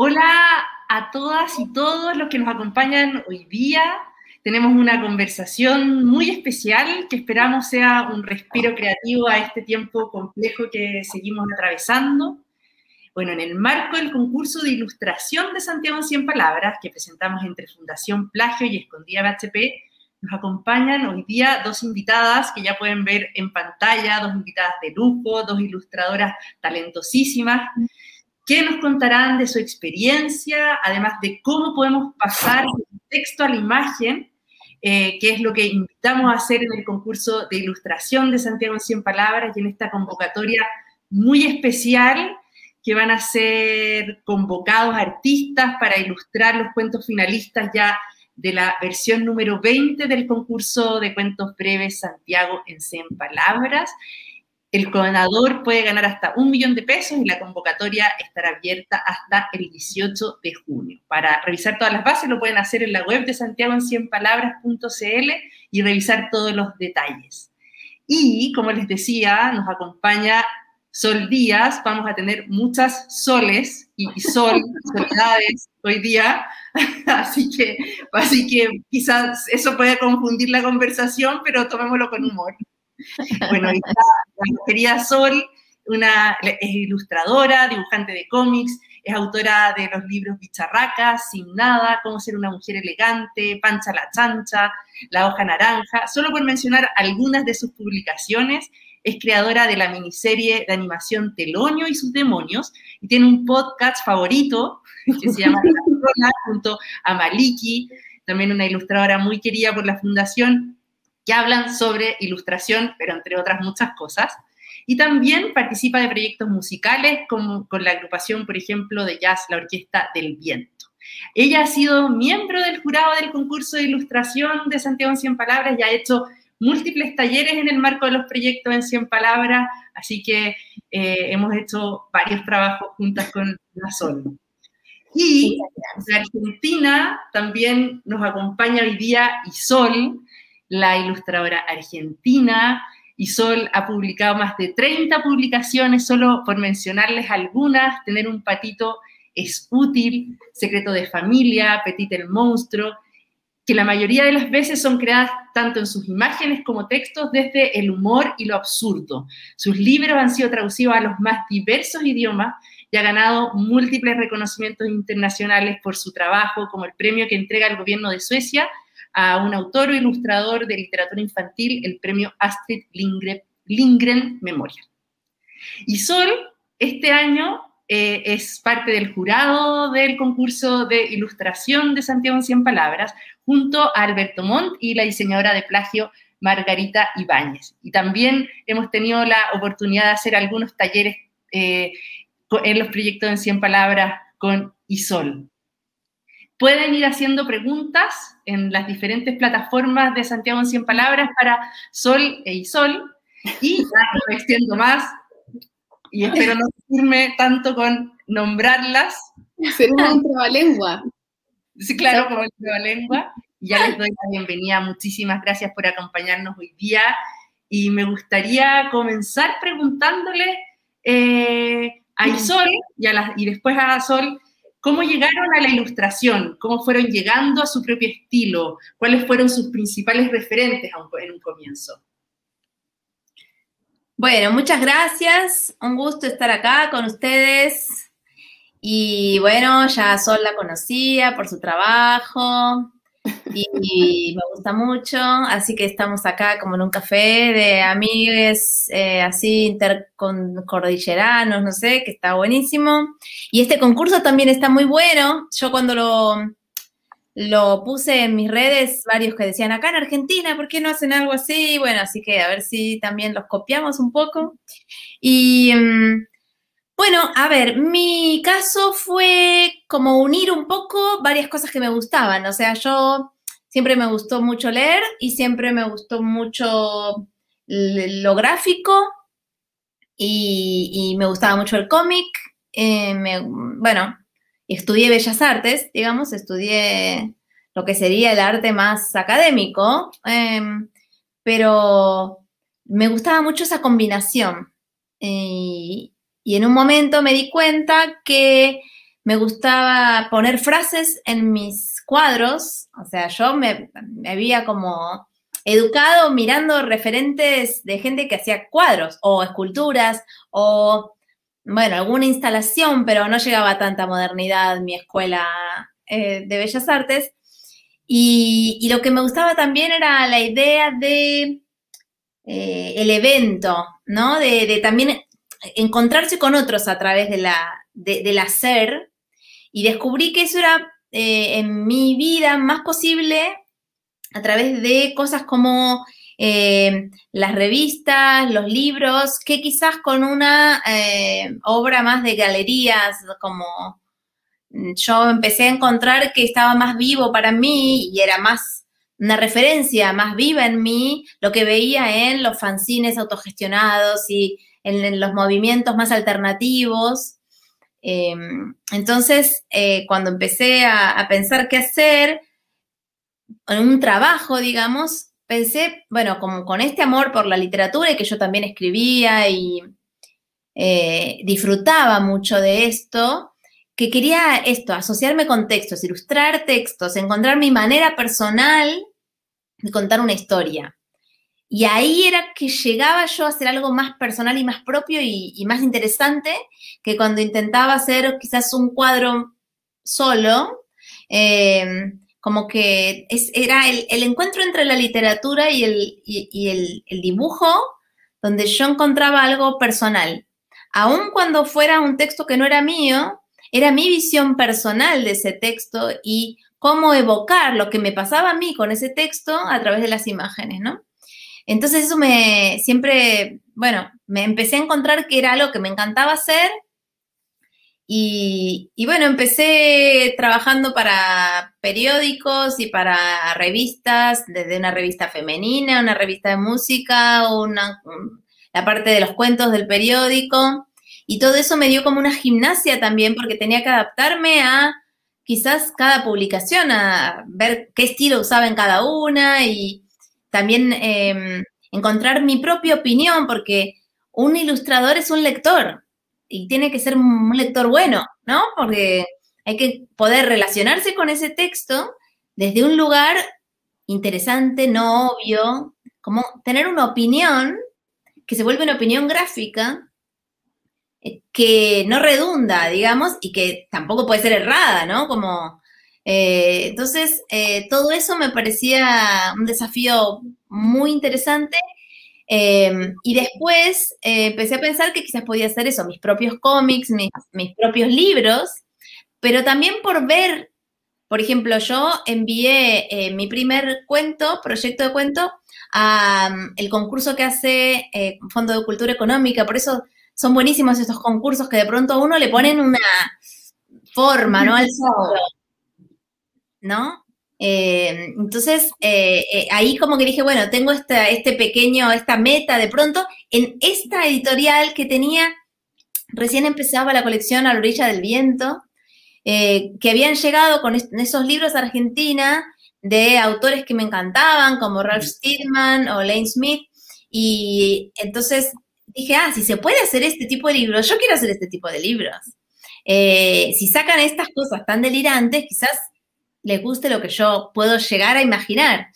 Hola a todas y todos los que nos acompañan hoy día. Tenemos una conversación muy especial que esperamos sea un respiro creativo a este tiempo complejo que seguimos atravesando. Bueno, en el marco del concurso de ilustración de Santiago en 100 Palabras que presentamos entre Fundación Plagio y Escondida BHP, nos acompañan hoy día dos invitadas que ya pueden ver en pantalla, dos invitadas de lujo, dos ilustradoras talentosísimas que nos contarán de su experiencia, además de cómo podemos pasar texto a la imagen, eh, que es lo que invitamos a hacer en el concurso de ilustración de Santiago en 100 Palabras y en esta convocatoria muy especial que van a ser convocados artistas para ilustrar los cuentos finalistas ya de la versión número 20 del concurso de cuentos breves Santiago en 100 Palabras. El ganador puede ganar hasta un millón de pesos y la convocatoria estará abierta hasta el 18 de junio. Para revisar todas las bases lo pueden hacer en la web de Santiago en 100 palabras.cl y revisar todos los detalles. Y como les decía, nos acompaña Sol Díaz. Vamos a tener muchas soles y, sol, soledades hoy día. Así que, así que quizás eso puede confundir la conversación, pero tomémoslo con humor. Bueno, está la querida Sol, una, es ilustradora, dibujante de cómics, es autora de los libros Bicharracas, Sin Nada, Cómo ser una mujer elegante, Pancha la chancha, La hoja naranja, solo por mencionar algunas de sus publicaciones. Es creadora de la miniserie de animación Telonio y sus demonios y tiene un podcast favorito que se llama La junto a Maliki, también una ilustradora muy querida por la fundación que hablan sobre ilustración, pero entre otras muchas cosas. Y también participa de proyectos musicales como con la agrupación, por ejemplo, de jazz, la Orquesta del Viento. Ella ha sido miembro del jurado del concurso de ilustración de Santiago en 100 Palabras y ha hecho múltiples talleres en el marco de los proyectos en 100 Palabras, así que eh, hemos hecho varios trabajos juntas con la Sol. Y de Argentina también nos acompaña hoy día Isol, la ilustradora argentina. Y Sol ha publicado más de 30 publicaciones, solo por mencionarles algunas. Tener un patito es útil, Secreto de Familia, Petit el Monstruo, que la mayoría de las veces son creadas tanto en sus imágenes como textos desde el humor y lo absurdo. Sus libros han sido traducidos a los más diversos idiomas y ha ganado múltiples reconocimientos internacionales por su trabajo, como el premio que entrega el gobierno de Suecia a un autor o ilustrador de literatura infantil el premio Astrid Lindgren, Memorial. Y Sol, este año eh, es parte del jurado del concurso de ilustración de Santiago en 100 Palabras, junto a Alberto Montt y la diseñadora de plagio Margarita Ibáñez. Y también hemos tenido la oportunidad de hacer algunos talleres eh, en los proyectos en 100 Palabras con Isol. Pueden ir haciendo preguntas en las diferentes plataformas de Santiago en 100 Palabras para Sol e Isol. Y ya no extiendo más y espero no firme tanto con nombrarlas. Ser un trabalengua. Sí, claro, como el trabalengua. Ya les doy la bienvenida. Muchísimas gracias por acompañarnos hoy día. Y me gustaría comenzar preguntándole eh, a Isol y, a y después a Sol ¿Cómo llegaron a la ilustración? ¿Cómo fueron llegando a su propio estilo? ¿Cuáles fueron sus principales referentes en un comienzo? Bueno, muchas gracias. Un gusto estar acá con ustedes. Y bueno, ya Sol la conocía por su trabajo y me gusta mucho, así que estamos acá como en un café de amigues eh, así intercordilleranos, no sé, que está buenísimo. Y este concurso también está muy bueno. Yo cuando lo, lo puse en mis redes, varios que decían, acá en Argentina, ¿por qué no hacen algo así? Bueno, así que a ver si también los copiamos un poco. Y... Mm, bueno, a ver, mi caso fue como unir un poco varias cosas que me gustaban. O sea, yo siempre me gustó mucho leer y siempre me gustó mucho lo gráfico y, me gustaba mucho el cómic. Eh, bueno, estudié Bellas Artes, digamos, estudié lo que sería el arte más académico, em, pero me gustaba mucho esa combinación. Y en un momento me di cuenta que me gustaba poner frases en mis cuadros, o sea, yo me, había como educado mirando referentes de gente que hacía cuadros o esculturas o, bueno, alguna instalación, pero no llegaba a tanta modernidad mi escuela eh, de Bellas Artes. Y, lo que me gustaba también era la idea de eh, el evento, ¿no? De, también encontrarse con otros a través de la, del hacer. Y descubrí que eso era eh, en mi vida más posible a través de cosas como eh, las revistas, los libros, que quizás con una obra más de galerías, como yo empecé a encontrar que estaba más vivo para mí y era más una referencia más viva en mí lo que veía en los fanzines autogestionados y en, los movimientos más alternativos. Em, entonces, eh, cuando empecé a, pensar qué hacer, en un trabajo, digamos, pensé, bueno, como con este amor por la literatura y que yo también escribía y eh, disfrutaba mucho de esto, que quería esto, asociarme con textos, ilustrar textos, encontrar mi manera personal de contar una historia. Y ahí era que llegaba yo a hacer algo más personal y más propio y, más interesante que cuando intentaba hacer quizás un cuadro solo, em, como que era el, encuentro entre la literatura y, el, el, dibujo, donde yo encontraba algo personal. Aun cuando fuera un texto que no era mío, era mi visión personal de ese texto y cómo evocar lo que me pasaba a mí con ese texto a través de las imágenes, ¿no? Entonces eso me siempre, bueno, me empecé a encontrar que era algo que me encantaba hacer y, bueno, empecé trabajando para periódicos y para revistas, desde una revista femenina, una revista de música, una, la parte de los cuentos del periódico. Y todo eso me dio como una gimnasia también, porque tenía que adaptarme a quizás cada publicación, a ver qué estilo usaba en cada una y también em, encontrar mi propia opinión, porque un ilustrador es un lector y tiene que ser un lector bueno, ¿no? Porque hay que poder relacionarse con ese texto desde un lugar interesante, no obvio, como tener una opinión que se vuelve una opinión gráfica eh, que no redunda, digamos, y que tampoco puede ser errada, ¿no? Como, eh, entonces, eh, todo eso me parecía un desafío muy interesante. y después empecé a pensar que quizás podía hacer eso, mis propios cómics, mis, propios libros, pero también por ver, por ejemplo, yo envié mi primer cuento, proyecto de cuento, a mm, el concurso que hace Fondo de Cultura Económica, por eso son buenísimos estos concursos que de pronto a uno le ponen una forma, ¿no? Al ¿no? Eh, entonces, eh, eh, ahí como que dije, bueno, tengo este pequeño, esta meta de pronto en esta editorial que tenía, recién empezaba la colección A la orilla del viento, que habían llegado con esos libros a Argentina de autores que me encantaban, como Ralph Steedman o Lane Smith, y entonces dije, ah, si se puede hacer este tipo de libros, yo quiero hacer este tipo de libros. Si sacan estas cosas tan delirantes, quizás les guste lo que yo puedo llegar a imaginar.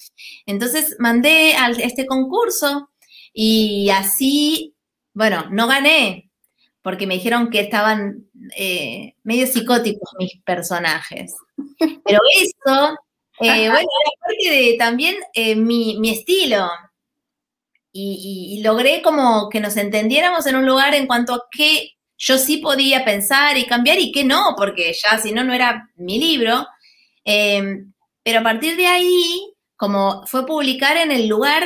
Entonces mandé a este concurso y así, bueno, no gané, porque me dijeron que estaban eh, medio psicóticos mis personajes. Pero eso, eh, bueno, era parte de también mi, mi estilo y, logré como que nos entendiéramos en un lugar en cuanto a qué yo sí podía pensar y cambiar y qué no, porque ya si no, no era mi libro. Em, pero a partir de ahí, como fue publicar en el lugar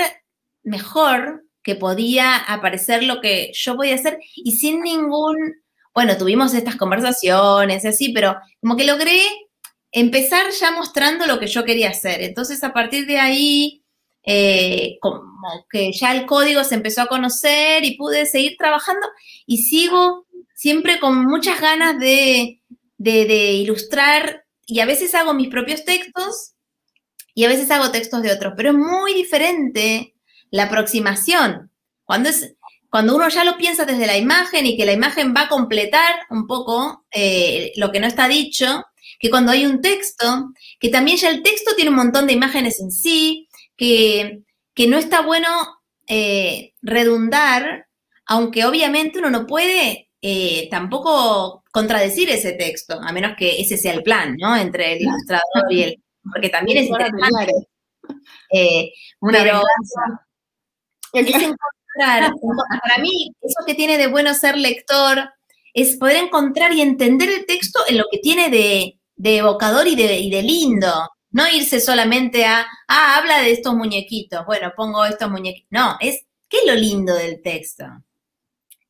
mejor que podía aparecer lo que yo podía hacer y sin ningún, bueno, tuvimos estas conversaciones así, pero como que logré empezar ya mostrando lo que yo quería hacer. Entonces, a partir de ahí, eh, como que ya el código se empezó a conocer y pude seguir trabajando y sigo siempre con muchas ganas de, ilustrar y a veces hago mis propios textos y a veces hago textos de otros, pero es muy diferente la aproximación. Cuando, es, cuando uno ya lo piensa desde la imagen y que la imagen va a completar un poco eh, lo que no está dicho, que cuando hay un texto, que también ya el texto tiene un montón de imágenes en sí, que, no está bueno eh, redundar, aunque obviamente uno no puede eh, tampoco contradecir ese texto, a menos que ese sea el plan, ¿no? Entre el ilustrador y el... Porque también es interesante. Eh, pero es encontrar, para mí, eso que tiene de bueno ser lector es poder encontrar y entender el texto en lo que tiene de, evocador y de, y de lindo. No irse solamente a, ah, habla de estos muñequitos. Bueno, pongo estos muñequitos. No, es, ¿qué es lo lindo del texto?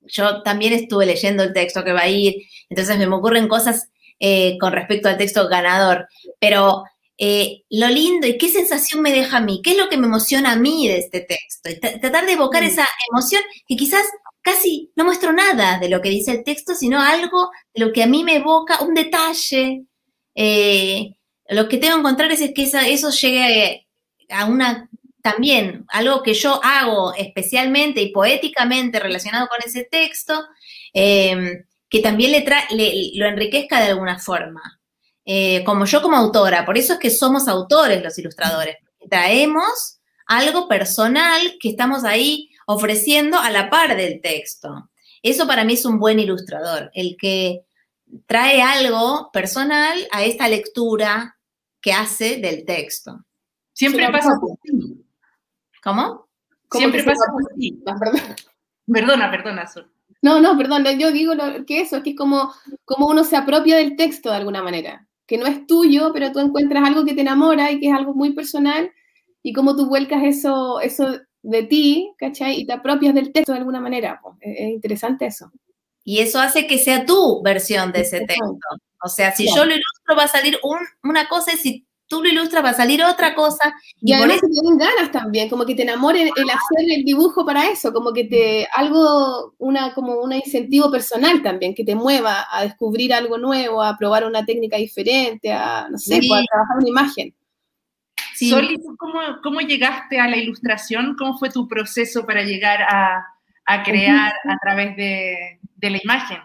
Yo también estuve leyendo el texto que va a ir, entonces me ocurren cosas eh, con respecto al texto ganador, pero eh, lo lindo y qué sensación me deja a mí, qué es lo que me emociona a mí de este texto, tratar de evocar mm. esa emoción que quizás casi no muestro nada de lo que dice el texto, sino algo de lo que a mí me evoca, un detalle, eh, lo que tengo que encontrar es que eso llegue a una también algo que yo hago especialmente y poéticamente relacionado con ese texto, em, que también le, lo enriquezca de alguna forma. Eh, como yo como autora, por eso es que somos autores los ilustradores, traemos algo personal que estamos ahí ofreciendo a la par del texto. Eso para mí es un buen ilustrador, el que trae algo personal a esta lectura que hace del texto. Siempre pasa por ¿Cómo? Siempre pasa por ti. Perdona, perdona, Sol. No, no, perdón, yo digo que eso, es que es como, como uno se apropia del texto de alguna manera, que no es tuyo, pero tú encuentras algo que te enamora y que es algo muy personal, y como tú vuelcas eso, eso de ti, ¿cachai? Y te apropias del texto de alguna manera. es, interesante eso. Y eso hace que sea tu versión de ese texto. O sea, si yo lo ilustro va a salir una cosa y si tú lo ilustras va a salir otra cosa. Y, además te tienen ganas también, como que te enamore el hacer el dibujo para eso, como que te, algo, una, como un incentivo personal también, que te mueva a descubrir algo nuevo, a probar una técnica diferente, a, no sé, pues, a trabajar una imagen. Sí. Soli, ¿cómo, ¿cómo, llegaste a la ilustración? ¿Cómo fue tu proceso para llegar a, a crear a través de, de la imagen?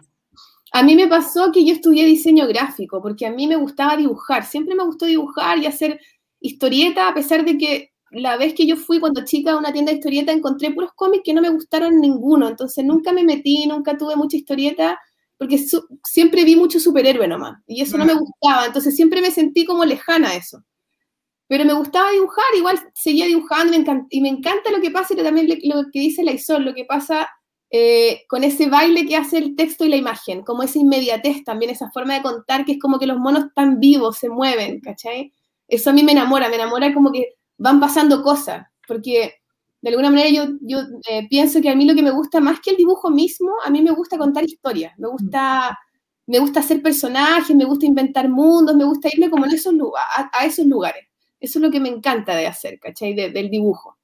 A mí me pasó que yo estudié diseño gráfico, porque a mí me gustaba dibujar, siempre me gustó dibujar y hacer historieta, a pesar de que la vez que yo fui cuando chica a una tienda de historieta encontré puros cómics que no me gustaron ninguno, entonces nunca me metí, nunca tuve mucha historieta, porque siempre vi mucho superhéroe nomás, y eso no me gustaba, entonces siempre me sentí como lejana a eso. Pero me gustaba dibujar, igual seguía dibujando y me encanta, lo que pasa, y también lo que dice la Isol, lo que pasa eh, con ese baile que hace el texto y la imagen, como esa inmediatez también, esa forma de contar que es como que los monos están vivos, se mueven, ¿cachai? Eso a mí me enamora, me enamora como que van pasando cosas, porque de alguna manera yo, eh, pienso que a mí lo que me gusta más que el dibujo mismo, a mí me gusta contar historias, me gusta, me gusta hacer personajes, me gusta inventar mundos, me gusta irme como esos, a, a esos lugares. Eso es lo que me encanta de hacer, ¿cachai? del dibujo.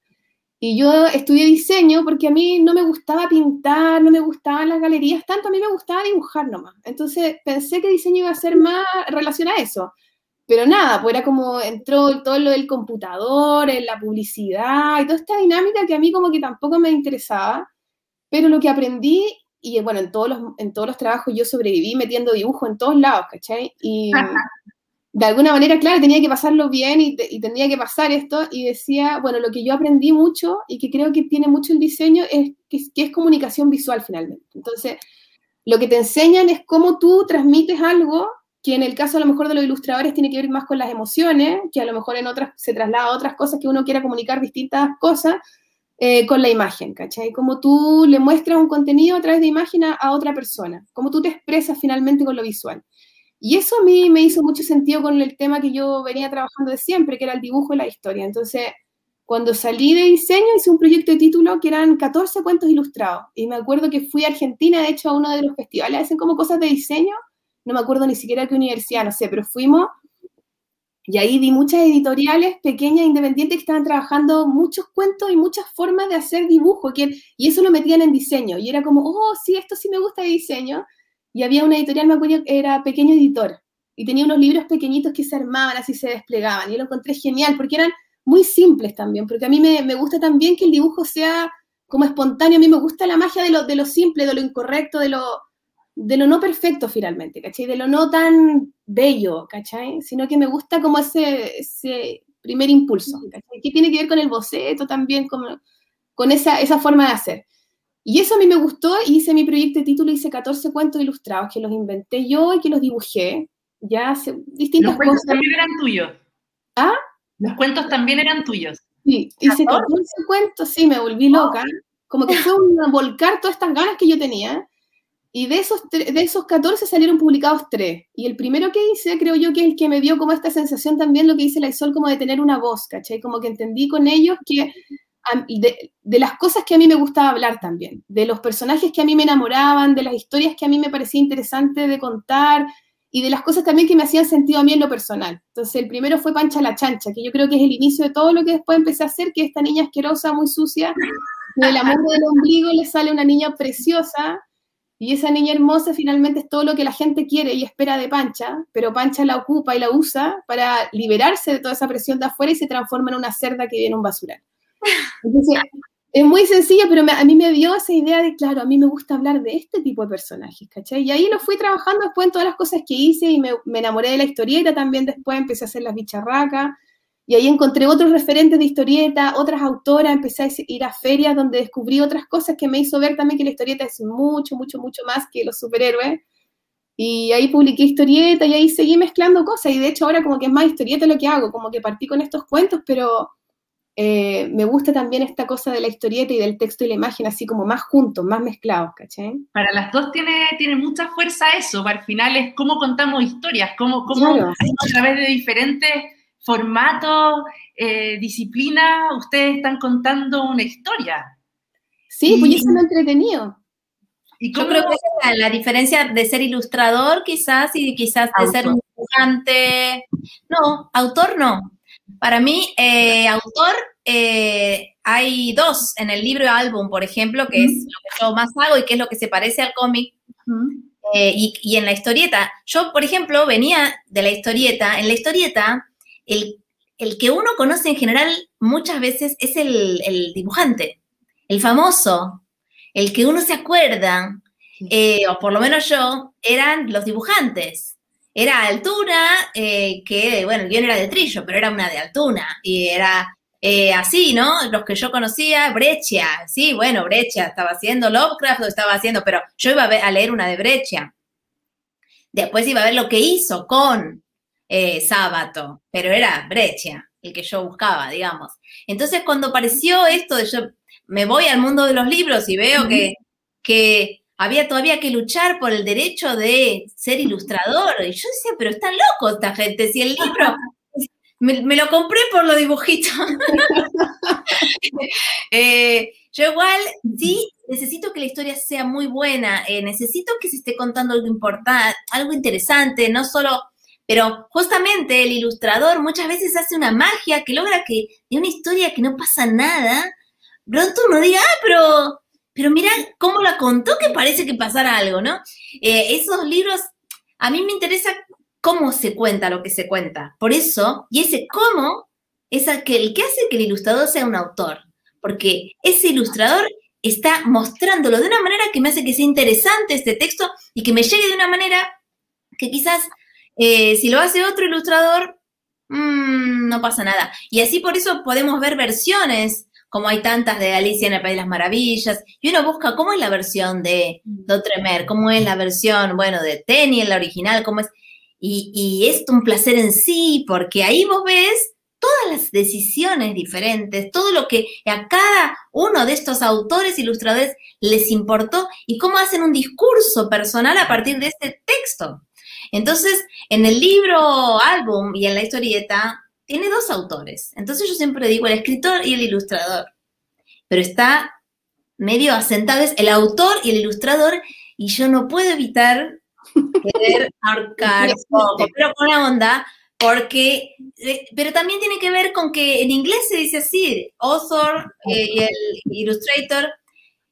Y yo estudié diseño porque a mí no me gustaba pintar, no me gustaban las galerías tanto, a mí me gustaba dibujar nomás. Entonces pensé que diseño iba a ser más relacionado a eso. Pero nada, pues era como entró todo lo del computador, en la publicidad y toda esta dinámica que a mí como que tampoco me interesaba. Pero lo que aprendí, y bueno, en todos los, en todos los trabajos yo sobreviví metiendo dibujo en todos lados, ¿cachai? Y, de alguna manera, claro, tenía que pasarlo bien y, tendría que pasar esto y decía, bueno, lo que yo aprendí mucho y que creo que tiene mucho el diseño es que, es comunicación visual finalmente. Entonces, lo que te enseñan es cómo tú transmites algo que en el caso a lo mejor de los ilustradores tiene que ver más con las emociones, que a lo mejor en otras se traslada a otras cosas que uno quiera comunicar distintas cosas eh, con la imagen, ¿cachai? Cómo tú le muestras un contenido a través de imagen a, a otra persona, cómo tú te expresas finalmente con lo visual. Y eso a mí me hizo mucho sentido con el tema que yo venía trabajando de siempre, que era el dibujo y la historia. Entonces, cuando salí de diseño, hice un proyecto de título que eran 14 cuentos ilustrados. Y me acuerdo que fui a Argentina, de hecho, a uno de los festivales, hacen como cosas de diseño. No me acuerdo ni siquiera qué universidad, no sé, pero fuimos. Y ahí vi muchas editoriales pequeñas, independientes, que estaban trabajando muchos cuentos y muchas formas de hacer dibujo. Que, y eso lo metían en diseño. Y era como, oh, sí, esto sí me gusta de diseño y había una editorial, me acuerdo, que era Pequeño Editor, y tenía unos libros pequeñitos que se armaban, así se desplegaban, y lo encontré genial, porque eran muy simples también, porque a mí me, me gusta también que el dibujo sea como espontáneo. A mí me gusta la magia de lo, de lo simple, de lo incorrecto, de lo, de lo no perfecto finalmente, ¿cachai? De lo no tan bello, ¿cachai? Sino que me gusta como ese, ese primer impulso, ¿cachai? Que tiene que ver con el boceto también, con, con esa, esa forma de hacer. Y eso a mí me gustó, hice mi proyecto de título, hice 14 cuentos ilustrados que los inventé yo y que los dibujé, ya hace distintas Los cuentos cosas. también eran tuyos. ¿Ah? Los cuentos también eran tuyos. Sí, hice 14 cuentos, sí, me volví loca. Como que fue un volcar todas estas ganas que yo tenía. Y de esos, de esos 14 salieron publicados 3. Y el primero que hice, creo yo que es el que me dio como esta sensación también, lo que dice la Isol, como de tener una voz, ¿cachai? Como que entendí con ellos que de, las cosas que a mí me gustaba hablar también, de los personajes que a mí me enamoraban, de las historias que a mí me parecía interesante de contar y de las cosas también que me hacían sentido a mí en lo personal. Entonces, el primero fue Pancha la Chancha, que yo creo que es el inicio de todo lo que después empecé a hacer, que esta niña asquerosa, muy sucia, del amor del ombligo le sale una niña preciosa, y esa niña hermosa finalmente es todo lo que la gente quiere y espera de Pancha, pero Pancha la ocupa y la usa para liberarse de toda esa presión de afuera y se transforma en una cerda que viene un basural. Entonces, es muy sencilla, pero a mí me dio esa idea de, claro, a mí me gusta hablar de este tipo de personajes, ¿cachai? Y ahí lo fui trabajando después en todas las cosas que hice y me, me enamoré de la historieta también después, empecé a hacer las bicharracas y ahí encontré otros referentes de historieta, otras autoras, empecé a ir a ferias donde descubrí otras cosas que me hizo ver también que la historieta es mucho, mucho, mucho más que los superhéroes. Y ahí publiqué historieta y ahí seguí mezclando cosas. Y de hecho ahora como que es más historieta lo que hago, como que partí con estos cuentos, pero eh, me gusta también esta cosa de la historieta y del texto y la imagen, así como más juntos, más mezclados, ¿cachai? Para las dos tiene, tiene mucha fuerza eso. Para el final es cómo contamos historias, cómo, cómo Claro. a través de diferentes formatos, eh, disciplinas, ustedes están contando una historia. Sí, pues Y- y eso es lo entretenido. Y Yo creo que esa es la, la diferencia de ser ilustrador quizás y quizás de ser un dibujante. No, autor no. Para mí, eh, autor, eh, hay dos en el libro álbum, por ejemplo, que es lo que yo más hago y que es lo que se parece al cómic. Eh, y, y en la historieta, yo, por ejemplo, venía de la historieta. En la historieta, el, el que uno conoce en general muchas veces es el, el dibujante, el famoso, el que uno se acuerda, eh, o por lo menos yo, eran los dibujantes. Era altura, eh, que, bueno, el guion era de trillo, pero era una de altura. Y era eh, así, ¿no? Los que yo conocía, Breccia, sí, bueno, Breccia estaba haciendo Lovecraft, lo estaba haciendo, pero yo iba a, ver- a leer una de Breccia. Después iba a ver lo que hizo con eh, Sábato, pero era Breccia el que yo buscaba, digamos. Entonces, cuando apareció esto de yo me voy al mundo de los libros y veo que, que había todavía que luchar por el derecho de ser ilustrador, y yo decía, pero están locos esta gente, si el libro me, lo compré por los dibujitos. Eh, yo igual sí necesito que la historia sea muy buena, eh, necesito que se esté contando algo importante, algo interesante, no solo, pero justamente el ilustrador muchas veces hace una magia que logra que de una historia que no pasa nada, pronto uno diga, ah, pero, pero mira cómo la contó que parece que pasara algo, ¿no? Eh, esos libros, a mí me interesa cómo se cuenta lo que se cuenta. Por eso, y ese cómo es el que, hace que el ilustrador sea un autor. Porque ese ilustrador está mostrándolo de una manera que me hace que sea interesante este texto y que me llegue de una manera que quizás eh, si lo hace otro ilustrador, mmm, no pasa nada. Y así por eso podemos ver versiones, como hay tantas de Alicia en el País de las Maravillas, y uno busca cómo es la versión de Doutremer, cómo es la versión, bueno, de Tenny en la original, cómo es. Y, y es un placer en sí, porque ahí vos ves todas las decisiones diferentes, todo lo que a cada uno de estos autores ilustradores les importó y cómo hacen un discurso personal a partir de este texto. Entonces, en el libro álbum y en la historieta, tiene dos autores. Entonces yo siempre digo el escritor y el ilustrador. Pero está medio asentado, es el autor y el ilustrador, y yo no puedo evitar querer ahorcar un poco, pero con la onda, porque, eh, pero también tiene que ver con que en inglés se dice así, author eh, y el illustrator,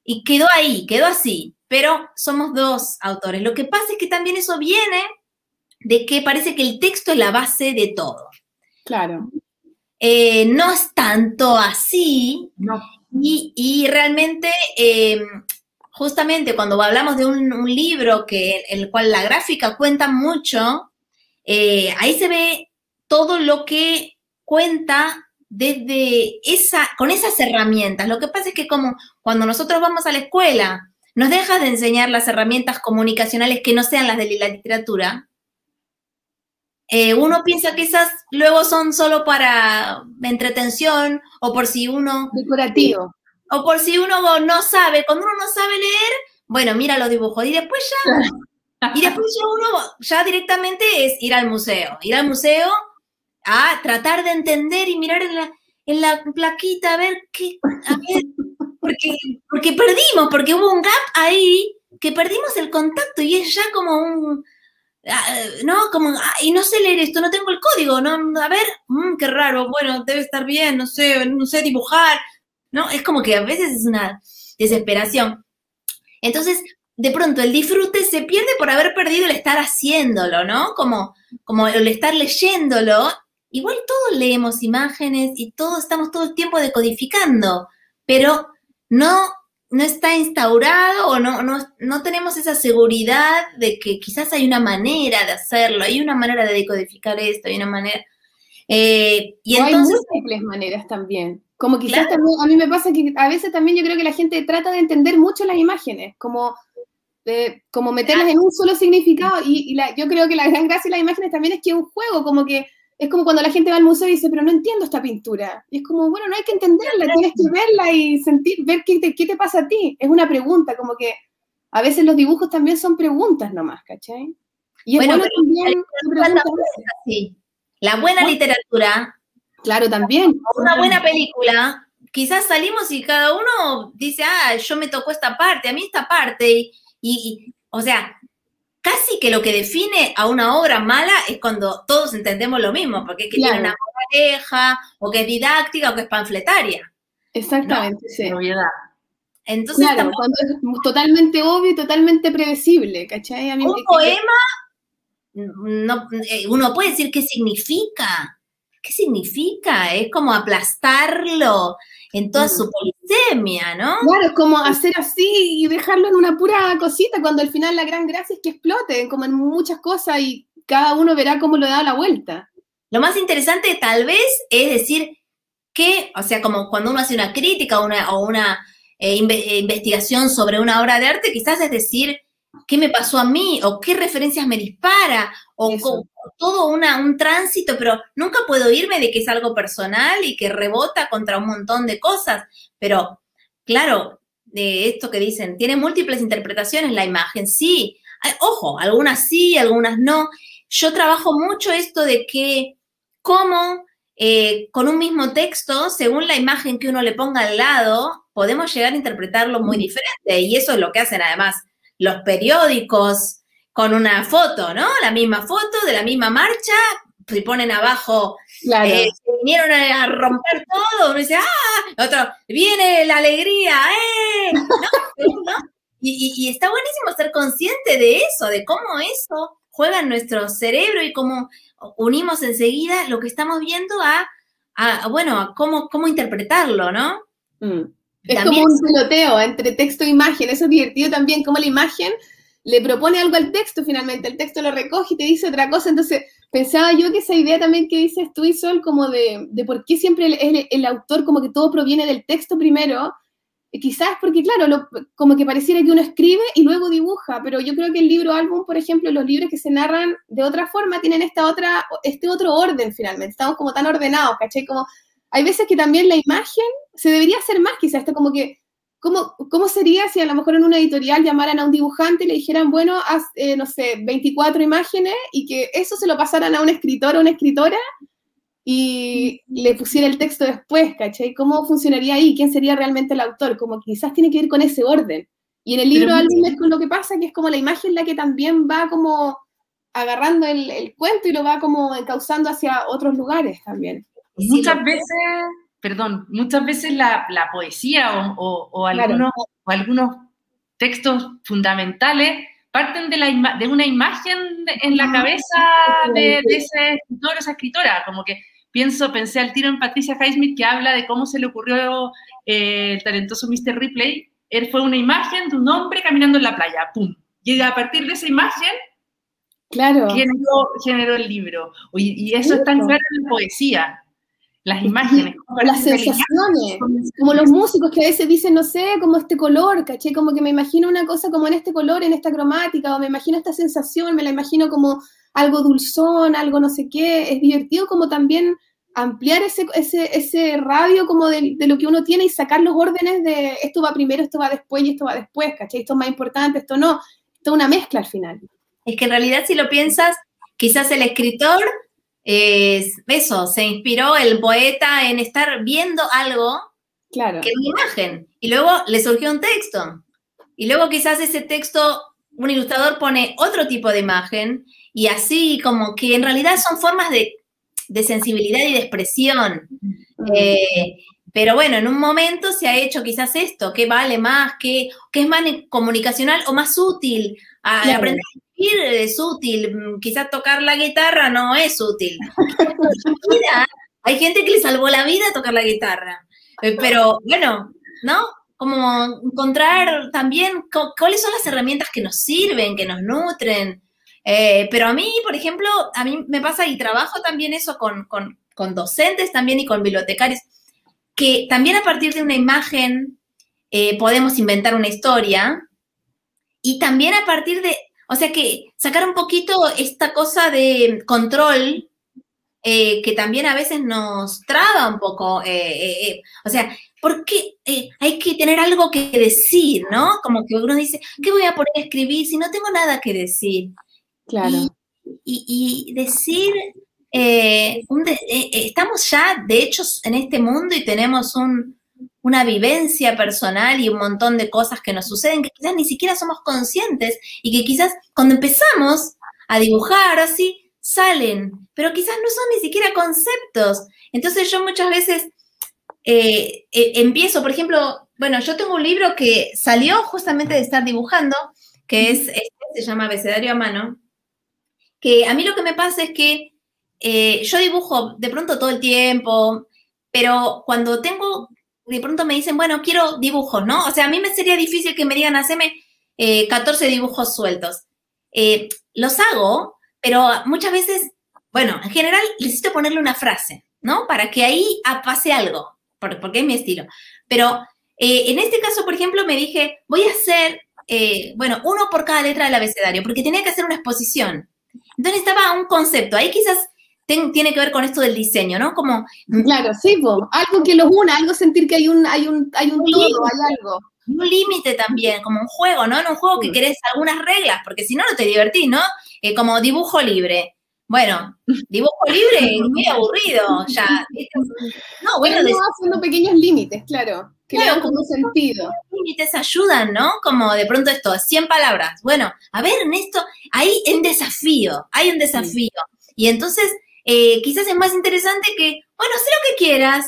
y quedó ahí, quedó así, pero somos dos autores. Lo que pasa es que también eso viene de que parece que el texto es la base de todo. Claro. Eh, no es tanto así, No. Y, realmente, em, justamente cuando hablamos de un, libro que, en el cual la gráfica cuenta mucho, eh, ahí se ve todo lo que cuenta desde esa, con esas herramientas. Lo que pasa es que como cuando nosotros vamos a la escuela, nos dejas de enseñar las herramientas comunicacionales que no sean las de la literatura, eh, uno piensa que esas luego son solo para entretención o por si uno... Decorativo. O por si uno no sabe, cuando uno no sabe leer, bueno, mira los dibujos y después ya... Y después ya uno, ya directamente es ir al museo, ir al museo a tratar de entender y mirar en la, en la plaquita a ver qué, a ver, porque, porque perdimos, porque hubo un gap ahí que perdimos el contacto y es ya como un, no, como, y no sé leer esto, no tengo el código, no, a ver, mm, qué raro, bueno, debe estar bien, no sé, no sé dibujar, ¿no? Es como que a veces es una desesperación. Entonces, de pronto el disfrute se pierde por haber perdido el estar haciéndolo, ¿no? Como, como el estar leyéndolo. Igual todos leemos imágenes y todos estamos todo el tiempo decodificando, pero no no está instaurado o no, no, tenemos esa seguridad de que quizás hay una manera de hacerlo, hay una manera de decodificar esto, hay una manera... Eh, y entonces, hay múltiples maneras también. Como quizás también, a mí me pasa que a veces también yo creo que la gente trata de entender mucho las imágenes, como, eh, como meterlas en un solo significado. Y, yo creo que la gran gracia de las imágenes también es que es un juego, como que es como cuando la gente va al museo y dice, pero no entiendo esta pintura. Y es como, bueno, no hay que entenderla, tienes que verla y sentir, ver qué te, qué te pasa a ti. Es una pregunta, como que a veces los dibujos también son preguntas nomás, ¿cachai? Y bueno, también La buena literatura. Claro, también. Una buena película, quizás salimos y cada uno dice, ah, yo me tocó esta parte, a mí esta parte. y, y o sea, casi que lo que define a una obra mala es cuando todos entendemos lo mismo, porque es que tiene una pareja, o que es didáctica, o que es panfletaria. Exactamente, sí. Entonces, claro, cuando es totalmente obvio y totalmente predecible, ¿cachai? un poema, no, eh, uno puede decir qué significa. ¿Qué significa? Es como aplastarlo, en toda su polisemia, ¿no? Claro, es como hacer así y dejarlo en una pura cosita, cuando al final la gran gracia es que explote, como en muchas cosas, y cada uno verá cómo lo da la vuelta. Lo más interesante tal vez es decir que, o sea, como cuando uno hace una crítica o una, o una eh, eh, investigación sobre una obra de arte, quizás es decir, qué me pasó a mí o qué referencias me dispara o todo una, un tránsito, pero nunca puedo irme de que es algo personal y que rebota contra un montón de cosas. Pero, claro, de esto que dicen, tiene múltiples interpretaciones la imagen, sí. Ojo, algunas sí, algunas no. Yo trabajo mucho esto de que cómo eh, con un mismo texto, según la imagen que uno le ponga al lado, podemos llegar a interpretarlo muy diferente. Y eso es lo que hacen además los periódicos con una foto, ¿no? La misma foto de la misma marcha, y ponen abajo, eh, vinieron a romper todo, uno dice, ¡ah! Otro, viene la alegría, ¡eh! Y, está buenísimo ser consciente de eso, de cómo eso juega en nuestro cerebro y cómo unimos enseguida lo que estamos viendo a, bueno, a cómo, cómo interpretarlo, ¿no? Mm. Es como un peloteo entre texto e imagen. Eso es divertido también, como la imagen le propone algo al texto finalmente. El texto lo recoge y te dice otra cosa. Entonces, pensaba yo que esa idea también que dices tú y Sol, como de, de por qué siempre el, el, autor, como que todo proviene del texto primero, eh, quizás porque, claro, como que pareciera que uno escribe y luego dibuja, pero yo creo que el libro álbum, por ejemplo, los libros que se narran de otra forma tienen esta otra, este otro orden finalmente. Estamos como tan ordenados, ¿cachai? Como hay veces que también la imagen se debería hacer más, quizás, esto como que, ¿cómo, ¿cómo sería si a lo mejor en una editorial llamaran a un dibujante y le dijeran, bueno, haz, eh, no sé, 24 imágenes y que eso se lo pasaran a un escritor o una escritora y le pusiera el texto después, ¿cachai? ¿Cómo funcionaría ahí? ¿Quién sería realmente el autor? Como quizás tiene que ir con ese orden. Y en el libro álbum es con lo que pasa, que es como la imagen la que también va como agarrando el, el cuento y lo va como encauzando hacia otros lugares también. Muchas veces, perdón, muchas veces la, poesía o, algunos, algunos textos fundamentales parten de, la de una imagen en la cabeza de, ese escritor o esa escritora, como que pienso, pensé al tiro en Patricia Highsmith que habla de cómo se le ocurrió eh, el talentoso Mr. Ripley. Él fue una imagen de un hombre caminando en la playa, ¡pum! Y a partir de esa imagen Claro. generó, generó el libro. Y, y eso es tan claro en la poesía, las imágenes. como Las sensaciones, como los músicos que a veces dicen, no sé, como este color, ¿caché? Como que me imagino una cosa como en este color, en esta cromática, o me imagino esta sensación, me la imagino como algo dulzón, algo no sé qué. Es divertido como también ampliar ese, ese, ese radio como de, de lo que uno tiene y sacar los órdenes de esto va primero, esto va después y esto va después, ¿cachai? Esto es más importante, esto no. Esto es una mezcla al final. Es que en realidad si lo piensas, quizás el escritor, es eso, se inspiró el poeta en estar viendo algo Claro. que una imagen y luego le surgió un texto. Y luego quizás ese texto, un ilustrador pone otro tipo de imagen y así como que en realidad son formas de, de sensibilidad y de expresión. Eh, pero bueno, en un momento se ha hecho quizás esto, que vale más, que, que es más comunicacional o más útil. A- Claro. Aprender escribir es útil, mm, quizás tocar la guitarra no es útil. Hay gente que le salvó la vida tocar la guitarra. Eh, Pero bueno, ¿no? Como encontrar también cu- cuáles son las herramientas que nos sirven, que nos nutren. Eh, pero a mí, por ejemplo, a mí me pasa y trabajo también eso con, con- con docentes también y con bibliotecarios, que también a partir de una imagen eh, podemos inventar una historia y también a partir de, o sea que sacar un poquito esta cosa de control eh, que también a veces nos traba un poco, eh, eh, eh, o sea, porque hay que tener algo que decir, ¿no? Como que uno dice, ¿qué voy a poner a escribir si no tengo nada que decir? Claro. y, y decir, eh, un de- estamos ya, de hecho, en este mundo y tenemos un- una vivencia personal y un montón de cosas que nos suceden que quizás ni siquiera somos conscientes y que quizás cuando empezamos a dibujar así, salen, pero quizás no son ni siquiera conceptos. Entonces yo muchas veces eh, eh, empiezo, por ejemplo, bueno, yo tengo un libro que salió justamente de estar dibujando, que es, este, se llama Abecedario a mano, que a mí lo que me pasa es que eh, yo dibujo de pronto todo el tiempo, pero cuando tengo, de pronto me dicen, bueno, quiero dibujos, ¿no? O sea, a mí me sería difícil que me digan, haceme eh, 14 dibujos sueltos. Eh, los hago, pero muchas veces, bueno, en general necesito ponerle una frase, ¿no? Para que ahí ah, pase algo, por- porque es mi estilo. Pero eh, en este caso, por ejemplo, me dije, voy a hacer, eh, bueno, uno por cada letra del abecedario, porque tenía que hacer una exposición. Entonces estaba un concepto, ahí quizás ten- tiene que ver con esto del diseño, ¿no? Como Claro, sí, po. algo que los una, algo sentir que hay un, hay un, hay un Sí. todo, hay algo. un límite también, como un juego, ¿no? En un juego que Mm. querés algunas reglas, porque si no, no te divertís, ¿no? Eh, como dibujo libre. Bueno, dibujo libre es muy aburrido, ya. No, bueno, de haciendo pequeños límites, claro, que le Claro, dan como un sentido. límites ayudan, ¿no? Como de pronto esto, 100 palabras. Bueno, a ver, en esto, hay un desafío, hay un desafío. Y entonces, eh, quizás es más interesante que, bueno, sé lo que quieras.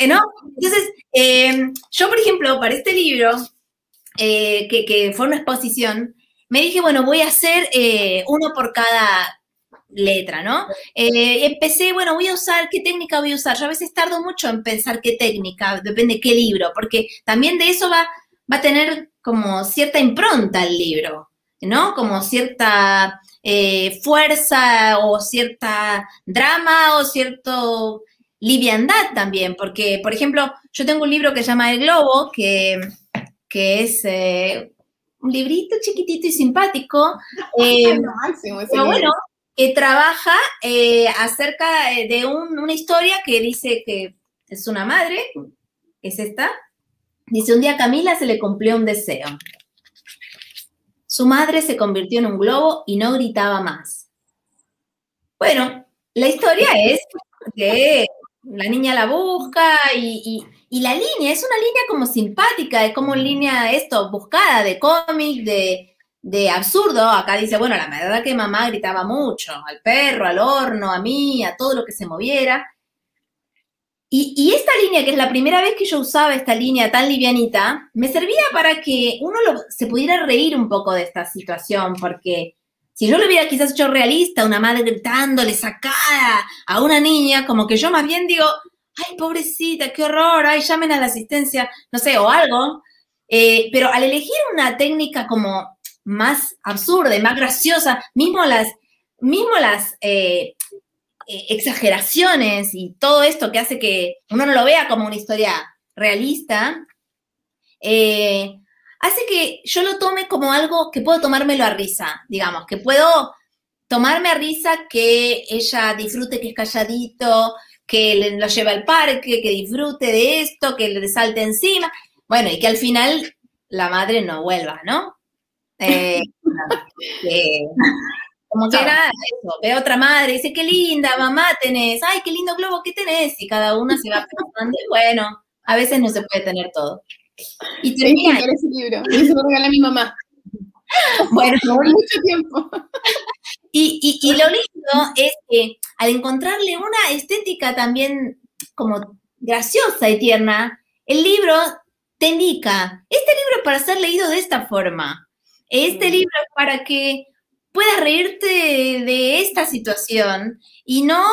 Eh, ¿No? Entonces, eh, yo, por ejemplo, para este libro, que, que fue una exposición, me dije, bueno, voy a hacer uno por cada letra, ¿no? Empecé, bueno, voy a usar, ¿qué técnica voy a usar? Yo a veces tardo mucho en pensar qué técnica, depende de qué libro, porque también de eso va, va a tener como cierta impronta el libro, ¿no? Como cierta eh, fuerza o cierta drama o cierto liviandad también, porque, por ejemplo, yo tengo un libro que se llama El Globo, que, que es eh, un librito chiquitito y simpático, eh, máximo pero bueno, que trabaja eh, acerca de un- una historia que dice que es una madre, que es esta, dice, un día a Camila se le cumplió un deseo. Su madre se convirtió en un globo y no gritaba más. Bueno, la historia es que la niña la busca y, la línea es una línea como simpática, es como línea esto, buscada de cómic, de, de absurdo. Acá dice, bueno, la verdad que mamá gritaba mucho, al perro, al horno, a mí, a todo lo que se moviera. Y, esta línea, que es la primera vez que yo usaba esta línea tan livianita, me servía para que uno se pudiera reír un poco de esta situación, porque si yo lo hubiera quizás hecho realista, una madre gritándole sacada a una niña, como que yo más bien digo, ay, pobrecita, qué horror, ay, llamen a la asistencia, no sé, o algo. Eh, pero al elegir una técnica como más absurda y más graciosa, mismo las, mismo las eh, eh, exageraciones y todo esto que hace que uno no lo vea como una historia realista, hace que yo lo tome como algo que puedo tomármelo a risa, digamos, que puedo tomarme a risa que ella disfrute que es calladito, que lo lleve al parque, que disfrute de esto, que le salte encima, bueno, y que al final la madre no vuelva, ¿no? Eh, como que era eso, ve otra madre, dice, qué linda mamá tenés, ay, qué lindo globo que tenés, y cada una se va pensando, y bueno, a veces no se puede tener todo. Y termina. ese libro, y lo regalé a mi mamá. Bueno, mucho tiempo. Y, y, lo lindo es que al encontrarle una estética también como graciosa y tierna, el libro te indica, este libro es para ser leído de esta forma, este mm. libro es para que puedas reírte de, esta situación y no,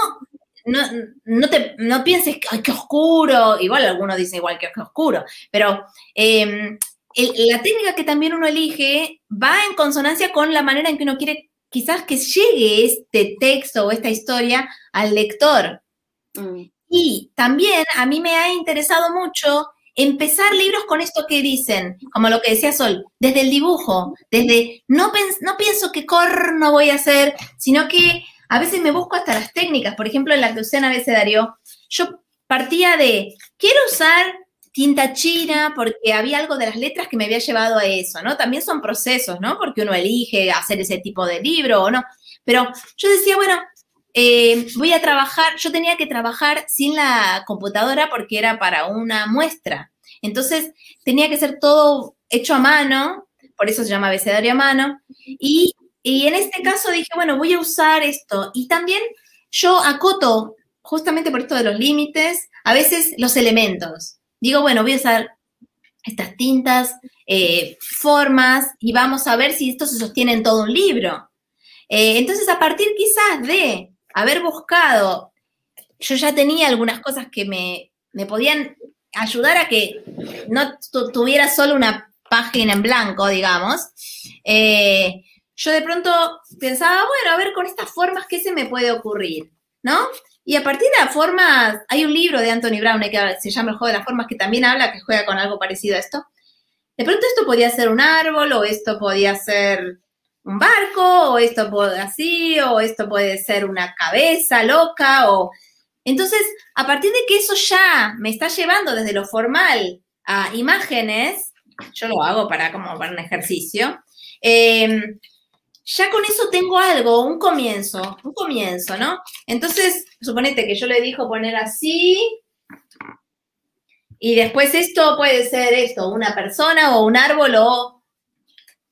no, te, no pienses, ay, qué oscuro, igual algunos dicen igual que, oscuro, pero em, la técnica que también uno elige va en consonancia con la manera en que uno quiere quizás que llegue este texto o esta historia al lector. Mm. Y también a mí me ha interesado mucho empezar libros con esto que dicen, como lo que decía Sol, desde el dibujo, desde no, no pienso qué corno voy a hacer, sino que a veces me busco hasta las técnicas. Por ejemplo, en la que a veces Darío, yo partía de, quiero usar tinta china porque había algo de las letras que me había llevado a eso, ¿no? También son procesos, ¿no? Porque uno elige hacer ese tipo de libro o no. Pero yo decía, bueno, eh, voy a trabajar, yo tenía que trabajar sin la computadora porque era para una muestra. Entonces tenía que ser todo hecho a mano, por eso se llama abecedario a mano. Y, y en este caso dije, bueno, voy a usar esto. Y también yo acoto, justamente por esto de los límites, a veces los elementos. Digo, bueno, voy a usar estas tintas, eh, formas, y vamos a ver si esto se sostiene en todo un libro. Eh, entonces, a partir quizás de haber buscado, yo ya tenía algunas cosas que me, podían ayudar a que no tuviera solo una página en blanco, digamos. Eh, yo de pronto pensaba, bueno, a ver, con estas formas, ¿qué se me puede ocurrir? ¿No? Y a partir de las formas, hay un libro de Anthony Brown que se llama El juego de las formas, que también habla, que juega con algo parecido a esto. De pronto esto podía ser un árbol, o esto podía ser un barco, o esto puede así, o esto puede ser una cabeza loca, o... Entonces, a partir de que eso ya me está llevando desde lo formal a imágenes, yo lo hago para como para un ejercicio, em, ya con eso tengo algo, un comienzo, un comienzo, ¿no? Entonces, suponete que yo le dijo poner así, y después esto puede ser esto, una persona o un árbol o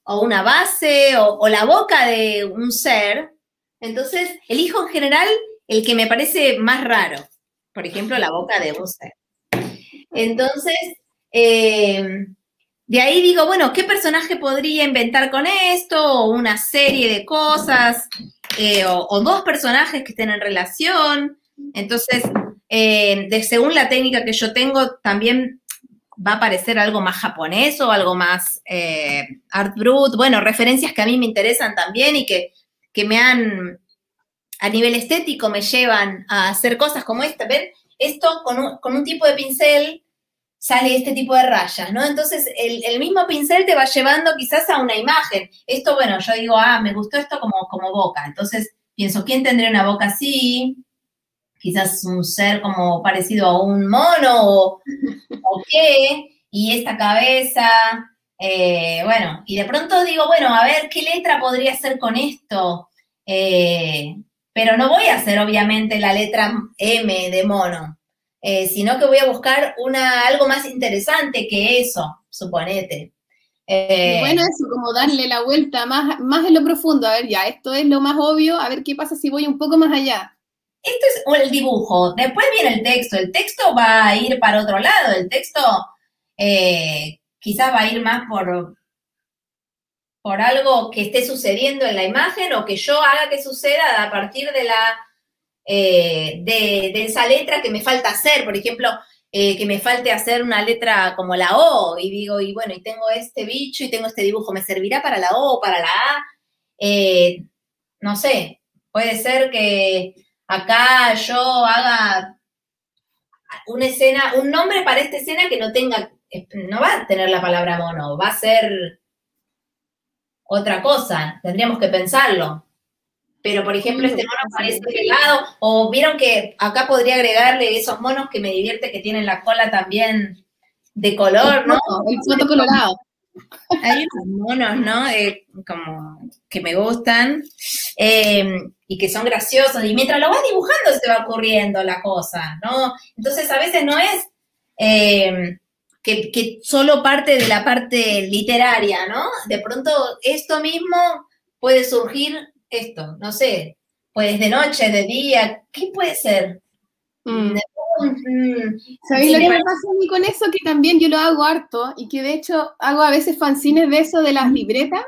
o una base o, la boca de un ser, entonces elijo en general el que me parece más raro. Por ejemplo, la boca de un ser. Entonces, eh, de ahí digo, bueno, ¿qué personaje podría inventar con esto? O una serie de cosas, eh, o, dos personajes que estén en relación. Entonces, eh, de, según la técnica que yo tengo, también va a aparecer algo más japonés o algo más eh, art brut, bueno, referencias que a mí me interesan también y que, me han, a nivel estético, me llevan a hacer cosas como esta, ¿ven? Esto con un, tipo de pincel sale este tipo de rayas, ¿no? Entonces, el, el, mismo pincel te va llevando quizás a una imagen. Esto, bueno, yo digo, ah, me gustó esto como, como boca. Entonces, pienso, ¿quién tendría una boca así? Quizás un ser como parecido a un mono o, qué, y esta cabeza, eh, bueno, y de pronto digo, bueno, a ver, ¿qué letra podría ser con esto? Eh, pero no voy a hacer obviamente la letra M de mono, eh, sino que voy a buscar una, algo más interesante que eso, suponete. bueno, eso, como darle la vuelta más, más en lo profundo, a ver, ya, esto es lo más obvio, a ver qué pasa si voy un poco más allá. Esto es el dibujo. Después viene el texto. El texto va a ir para otro lado. El texto eh, quizás va a ir más por, por algo que esté sucediendo en la imagen o que yo haga que suceda a partir de la eh, de, esa letra que me falta hacer. Por ejemplo, eh, que me falte hacer una letra como la O y digo, y bueno, y tengo este bicho y tengo este dibujo, ¿me servirá para la O o para la A? No sé, puede ser que acá yo haga una escena, un nombre para esta escena que no tenga, no va a tener la palabra mono, va a ser otra cosa, tendríamos que pensarlo. Pero, por ejemplo, este mono parece pelado, o vieron que acá podría agregarle esos monos que me divierte que tienen la cola también de color, ¿no? El foto colorado. Hay unos monos, ¿no? Eh, como que me gustan eh, y que son graciosos. Y mientras lo vas dibujando se va ocurriendo la cosa, ¿no? Entonces a veces no es eh, que, que, solo parte de la parte literaria, ¿no? De pronto esto mismo puede surgir esto, no sé, pues de noche, de día, ¿qué puede ser? Mm. Mm, ¿Sabéis lo que me pasa a mí con eso? Que también yo lo hago harto y que de hecho hago a veces fanzines de eso de las libretas,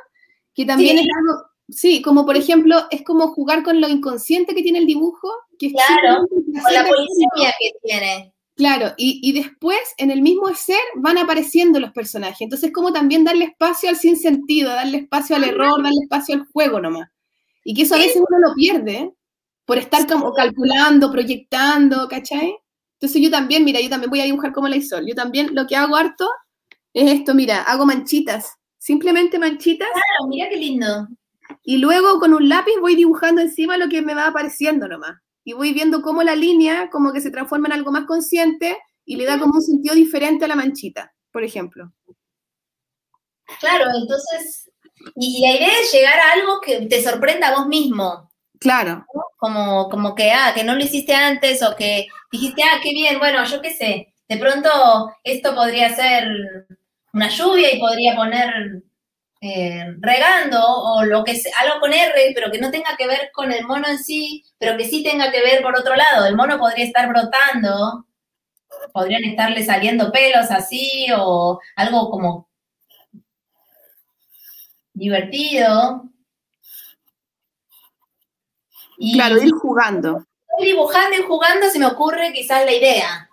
que también es algo, sí, como por ejemplo, es como jugar con lo inconsciente que tiene el dibujo. Que claro, con la policía que tiene. Claro, y, y, después en el mismo ser van apareciendo los personajes. Entonces, como también darle espacio al sinsentido, darle espacio al error, darle espacio al juego nomás. Y que eso a veces uno lo pierde por estar como calculando, proyectando, ¿cachai? Entonces yo también, mira, yo también voy a dibujar como la Isol. Yo también lo que hago harto es esto, mira, hago manchitas. Simplemente manchitas. Claro, mira qué lindo. Y luego con un lápiz voy dibujando encima lo que me va apareciendo nomás. Y voy viendo cómo la línea como que se transforma en algo más consciente y le da como un sentido diferente a la manchita, por ejemplo. Claro, entonces, y la idea es llegar a algo que te sorprenda a vos mismo. Claro. Como, como que, ah, que no lo hiciste antes o que dijiste, ah, qué bien, bueno, yo qué sé, de pronto esto podría ser una lluvia y podría poner eh, regando o lo que sea, algo con R, pero que no tenga que ver con el mono en sí, pero que sí tenga que ver por otro lado. El mono podría estar brotando, podrían estarle saliendo pelos así o algo como divertido. Claro, ir jugando. Ir dibujando y jugando se me ocurre quizás la idea.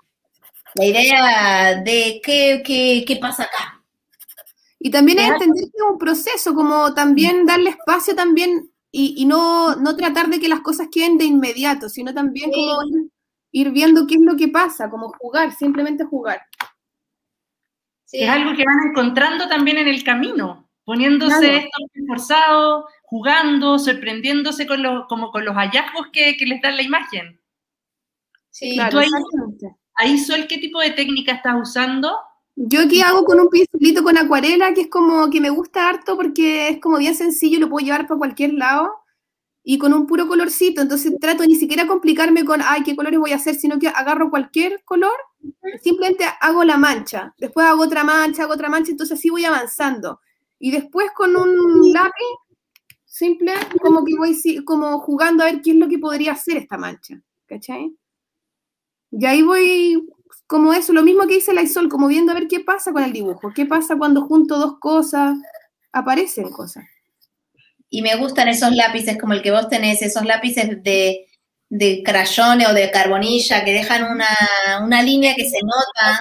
La idea de qué, qué, qué pasa acá. Y también es entender que es un proceso, como también darle espacio también y, no, no, tratar de que las cosas queden de inmediato, sino también como ir, viendo qué es lo que pasa, como jugar, simplemente jugar. Es algo que van encontrando también en el camino, poniéndose esforzado, jugando, sorprendiéndose con los, como con los hallazgos que, les dan la imagen. Sí, claro, ahí, ahí, Sol, ¿qué tipo de técnica estás usando? Yo aquí hago con un pincelito con acuarela, que es como que me gusta harto porque es como bien sencillo, lo puedo llevar para cualquier lado y con un puro colorcito. Entonces trato ni siquiera complicarme con, ay, qué colores voy a hacer, sino que agarro cualquier color, simplemente hago la mancha, después hago otra mancha, hago otra mancha, entonces así voy avanzando. Y después con un lápiz simple, como que voy como jugando a ver qué es lo que podría hacer esta mancha, ¿cachai? Y ahí voy como eso, lo mismo que dice la Isol, como viendo a ver qué pasa con el dibujo, qué pasa cuando junto dos cosas, aparecen cosas. Y me gustan esos lápices como el que vos tenés, esos lápices de, de crayones o de carbonilla que dejan una, línea que se nota.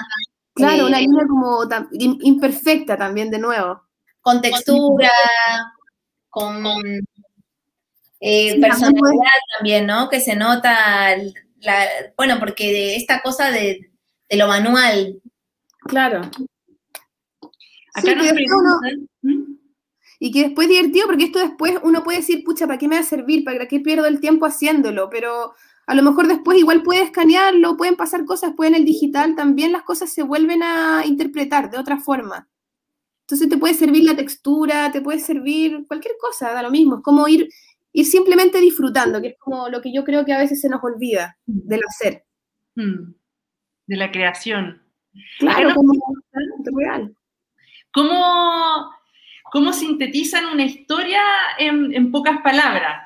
Claro, una eh, línea como imperfecta también, de nuevo. Con textura, con eh, personalidad también, ¿no? Que se nota, la, bueno, porque esta cosa de, de lo manual. Claro. Acá ¿Mm? Y que después es divertido, porque esto después uno puede decir, pucha, ¿para qué me va a servir? ¿Para qué pierdo el tiempo haciéndolo? Pero a lo mejor después igual puede escanearlo, pueden pasar cosas, después en el digital también las cosas se vuelven a interpretar de otra forma. Entonces te puede servir la textura, te puede servir cualquier cosa, da lo mismo. Es como ir, ir simplemente disfrutando, que es como lo que yo creo que a veces se nos olvida del hacer. Mm de la creación. Claro, como real. ¿Cómo, ¿Cómo, sintetizan una historia en, pocas palabras?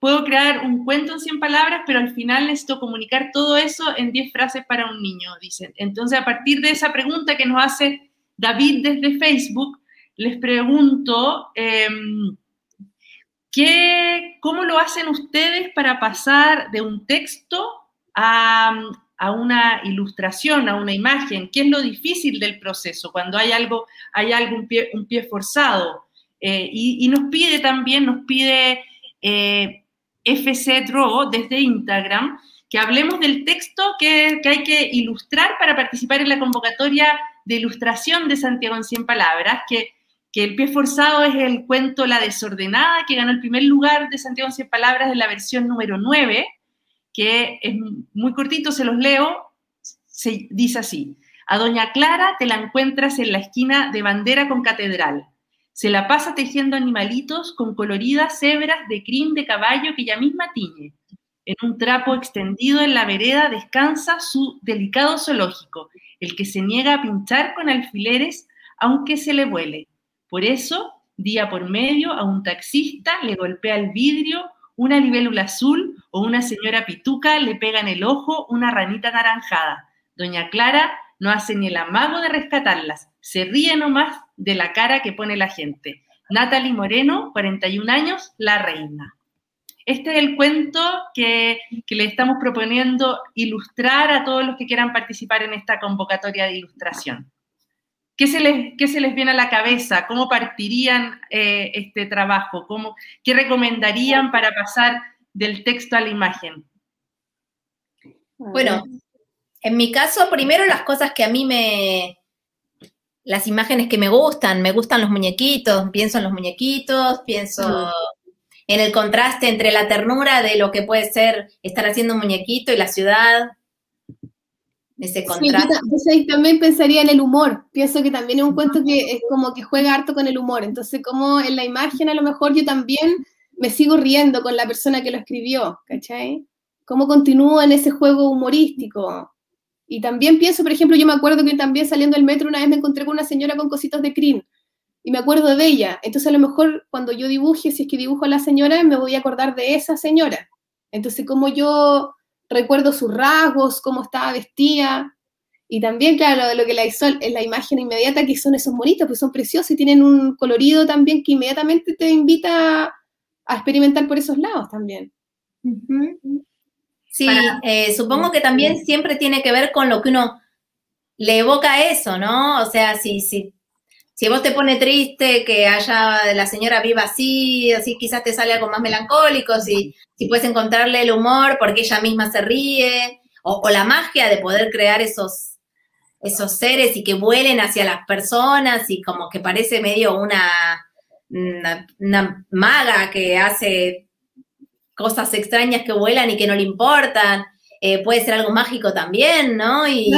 Puedo crear un cuento en 100 palabras, pero al final necesito comunicar todo eso en 10 frases para un niño, dicen. Entonces, a partir de esa pregunta que nos hace David desde Facebook, les pregunto, em, ¿cómo lo hacen ustedes para pasar de un texto a, una ilustración, a una imagen? ¿Qué es lo difícil del proceso cuando hay algo, hay algo un, pie, forzado? Eh, y, nos pide también, nos pide eh, FC Draw desde Instagram, que hablemos del texto que, hay que ilustrar para participar en la convocatoria de ilustración de Santiago en 100 palabras, que, que, el pie forzado es el cuento La desordenada, que ganó el primer lugar de Santiago en 100 palabras en la versión número 9, que es muy cortito, se los leo, se dice así. A Doña Clara te la encuentras en la esquina de Bandera con Catedral. Se la pasa tejiendo animalitos con coloridas hebras de crin de caballo que ella misma tiñe. En un trapo extendido en la vereda descansa su delicado zoológico, el que se niega a pinchar con alfileres aunque se le vuele. Por eso, día por medio, a un taxista le golpea el vidrio una libélula azul o una señora pituca le pega en el ojo una ranita naranjada. Doña Clara no hace ni el amago de rescatarlas, se ríe nomás de la cara que pone la gente. Natalie Moreno, 41 años, la reina. Este es el cuento que, le estamos proponiendo ilustrar a todos los que quieran participar en esta convocatoria de ilustración. ¿Qué se les, se les viene a la cabeza? ¿Cómo partirían eh, este trabajo? ¿Cómo, ¿Qué recomendarían para pasar del texto a la imagen? Bueno, en mi caso, primero las cosas que a mí me, las imágenes que me gustan, me gustan los muñequitos, pienso en los muñequitos, pienso en el contraste entre la ternura de lo que puede ser estar haciendo un muñequito y la ciudad. Ese contraste. Sí, también pensaría en el humor. Pienso que también es un cuento que es como que juega harto con el humor. Entonces, como en la imagen a lo mejor yo también me sigo riendo con la persona que lo escribió, ¿cachai? ¿Cómo continúa en ese juego humorístico? Y también pienso, por ejemplo, yo me acuerdo que también saliendo del metro una vez me encontré con una señora con cositos de crin y me acuerdo de ella. Entonces a lo mejor cuando yo dibuje, si es que dibujo a la señora, me voy a acordar de esa señora. Entonces como yo recuerdo sus rasgos, cómo estaba vestida. Y también, claro, lo que la hizo es la imagen inmediata que son esos monitos, pues son preciosos y tienen un colorido también que inmediatamente te invita a experimentar por esos lados también. Sí, eh, supongo que también siempre tiene que ver con lo que uno le evoca eso, ¿no? O sea, si, si si vos te pone triste que haya la señora viva así, así quizás te sale algo más melancólico, si, si puedes encontrarle el humor porque ella misma se ríe, o, la magia de poder crear esos, esos seres y que vuelen hacia las personas y como que parece medio una, una, maga que hace cosas extrañas que vuelan y que no le importan. Eh, puede ser algo mágico también, ¿no? Y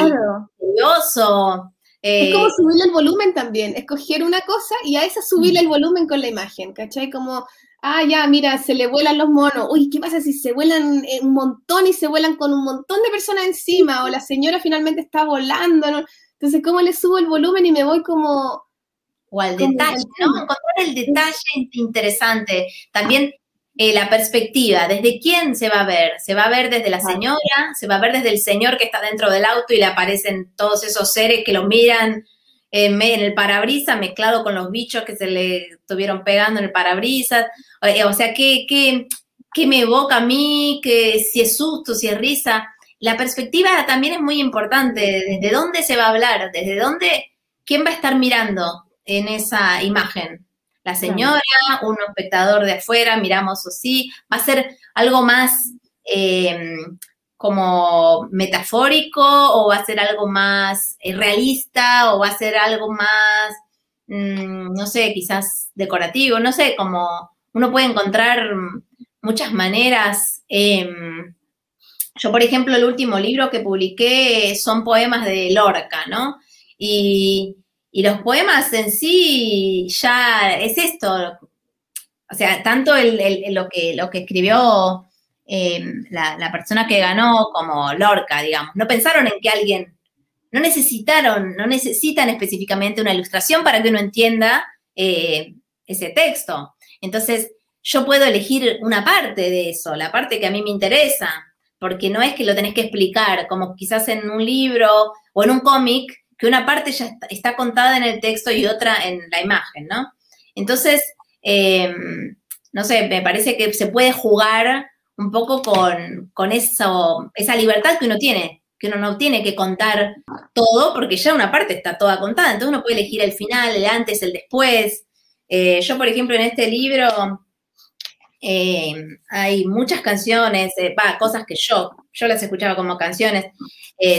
curioso es como eh, subirle el volumen también, escoger una cosa y a esa subirle mm. el volumen con la imagen, ¿cachai? Como, ah, ya, mira, se le vuelan los monos, uy, ¿qué pasa si se vuelan un montón y se vuelan con un montón de personas encima? O la señora finalmente está volando, ¿no? Entonces, ¿cómo le subo el volumen y me voy como... O al detalle, ¿no? Encontrar el detalle interesante. También eh, la perspectiva, ¿desde quién se va a ver? ¿Se va a ver desde la señora? ¿Se va a ver desde el señor que está dentro del auto y le aparecen todos esos seres que lo miran en el parabrisas mezclado con los bichos que se le estuvieron pegando en el parabrisas? Eh, o sea, ¿qué, qué, qué me evoca a mí? que si es susto, si es risa? La perspectiva también es muy importante. ¿Desde dónde se va a hablar? ¿Desde dónde? ¿Quién va a estar mirando en esa imagen? La señora, un espectador de afuera, miramos o sí, va a ser algo más eh, como metafórico o va a ser algo más eh, realista o va a ser algo más, mm, no sé, quizás decorativo, no sé, como uno puede encontrar muchas maneras. Em, yo, por ejemplo, el último libro que publiqué son poemas de Lorca, ¿no? Y y los poemas en sí ya es esto. O sea, tanto lo, que, lo que escribió em, la, persona que ganó como Lorca, digamos. No pensaron en que alguien, no necesitaron, no necesitan específicamente una ilustración para que uno entienda eh, ese texto. Entonces, yo puedo elegir una parte de eso, la parte que a mí me interesa, porque no es que lo tenés que explicar, como quizás en un libro o en un cómic, que una parte ya está, contada en el texto y otra en la imagen, ¿no? Entonces, em, no sé, me parece que se puede jugar un poco con, con eso, esa libertad que uno tiene, que uno no tiene que contar todo, porque ya una parte está toda contada, entonces uno puede elegir el final, el antes, el después. Eh, yo, por ejemplo, en este libro eh, hay muchas canciones, eh, cosas que yo, yo las escuchaba como canciones,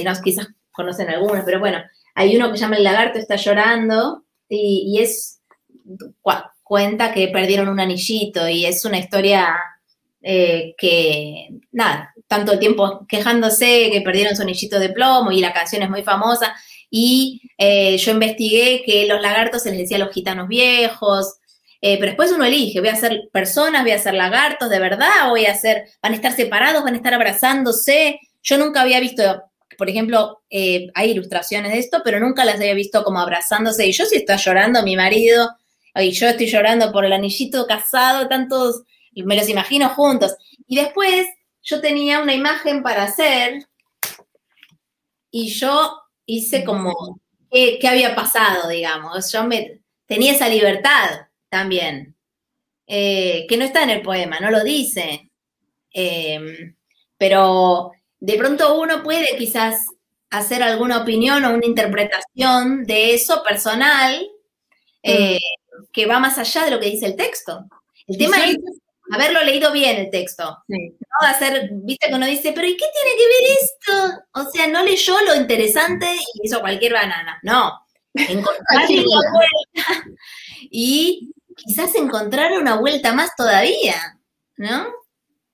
no, quizás conocen algunas, pero bueno, hay uno que se llama El lagarto está llorando y, es, cuenta que perdieron un anillito y es una historia que, nada, tanto tiempo quejándose que perdieron su anillito de plomo y la canción es muy famosa. Y eh, yo investigué que los lagartos se les decía a los gitanos viejos, eh, pero después uno elige, voy a ser personas, voy a ser lagartos de verdad, voy a ser, van a estar separados, van a estar abrazándose. Yo nunca había visto, por ejemplo, eh, hay ilustraciones de esto, pero nunca las había visto como abrazándose. Y yo si está llorando mi marido, y yo estoy llorando por el anillito casado, tantos, me los imagino juntos. Y después yo tenía una imagen para hacer y yo hice como qué, había pasado, digamos. Yo me, tenía esa libertad también, eh, que no está en el poema, no lo dice. Em, pero de pronto uno puede quizás hacer alguna opinión o una interpretación de eso personal eh, que va más allá de lo que dice el texto. El tema es haberlo leído bien el texto. No hacer, viste que uno dice, pero ¿y qué tiene que ver esto? O sea, no leyó lo interesante y hizo cualquier banana. No. Encontrar una vuelta y quizás encontrar una vuelta más todavía, ¿no?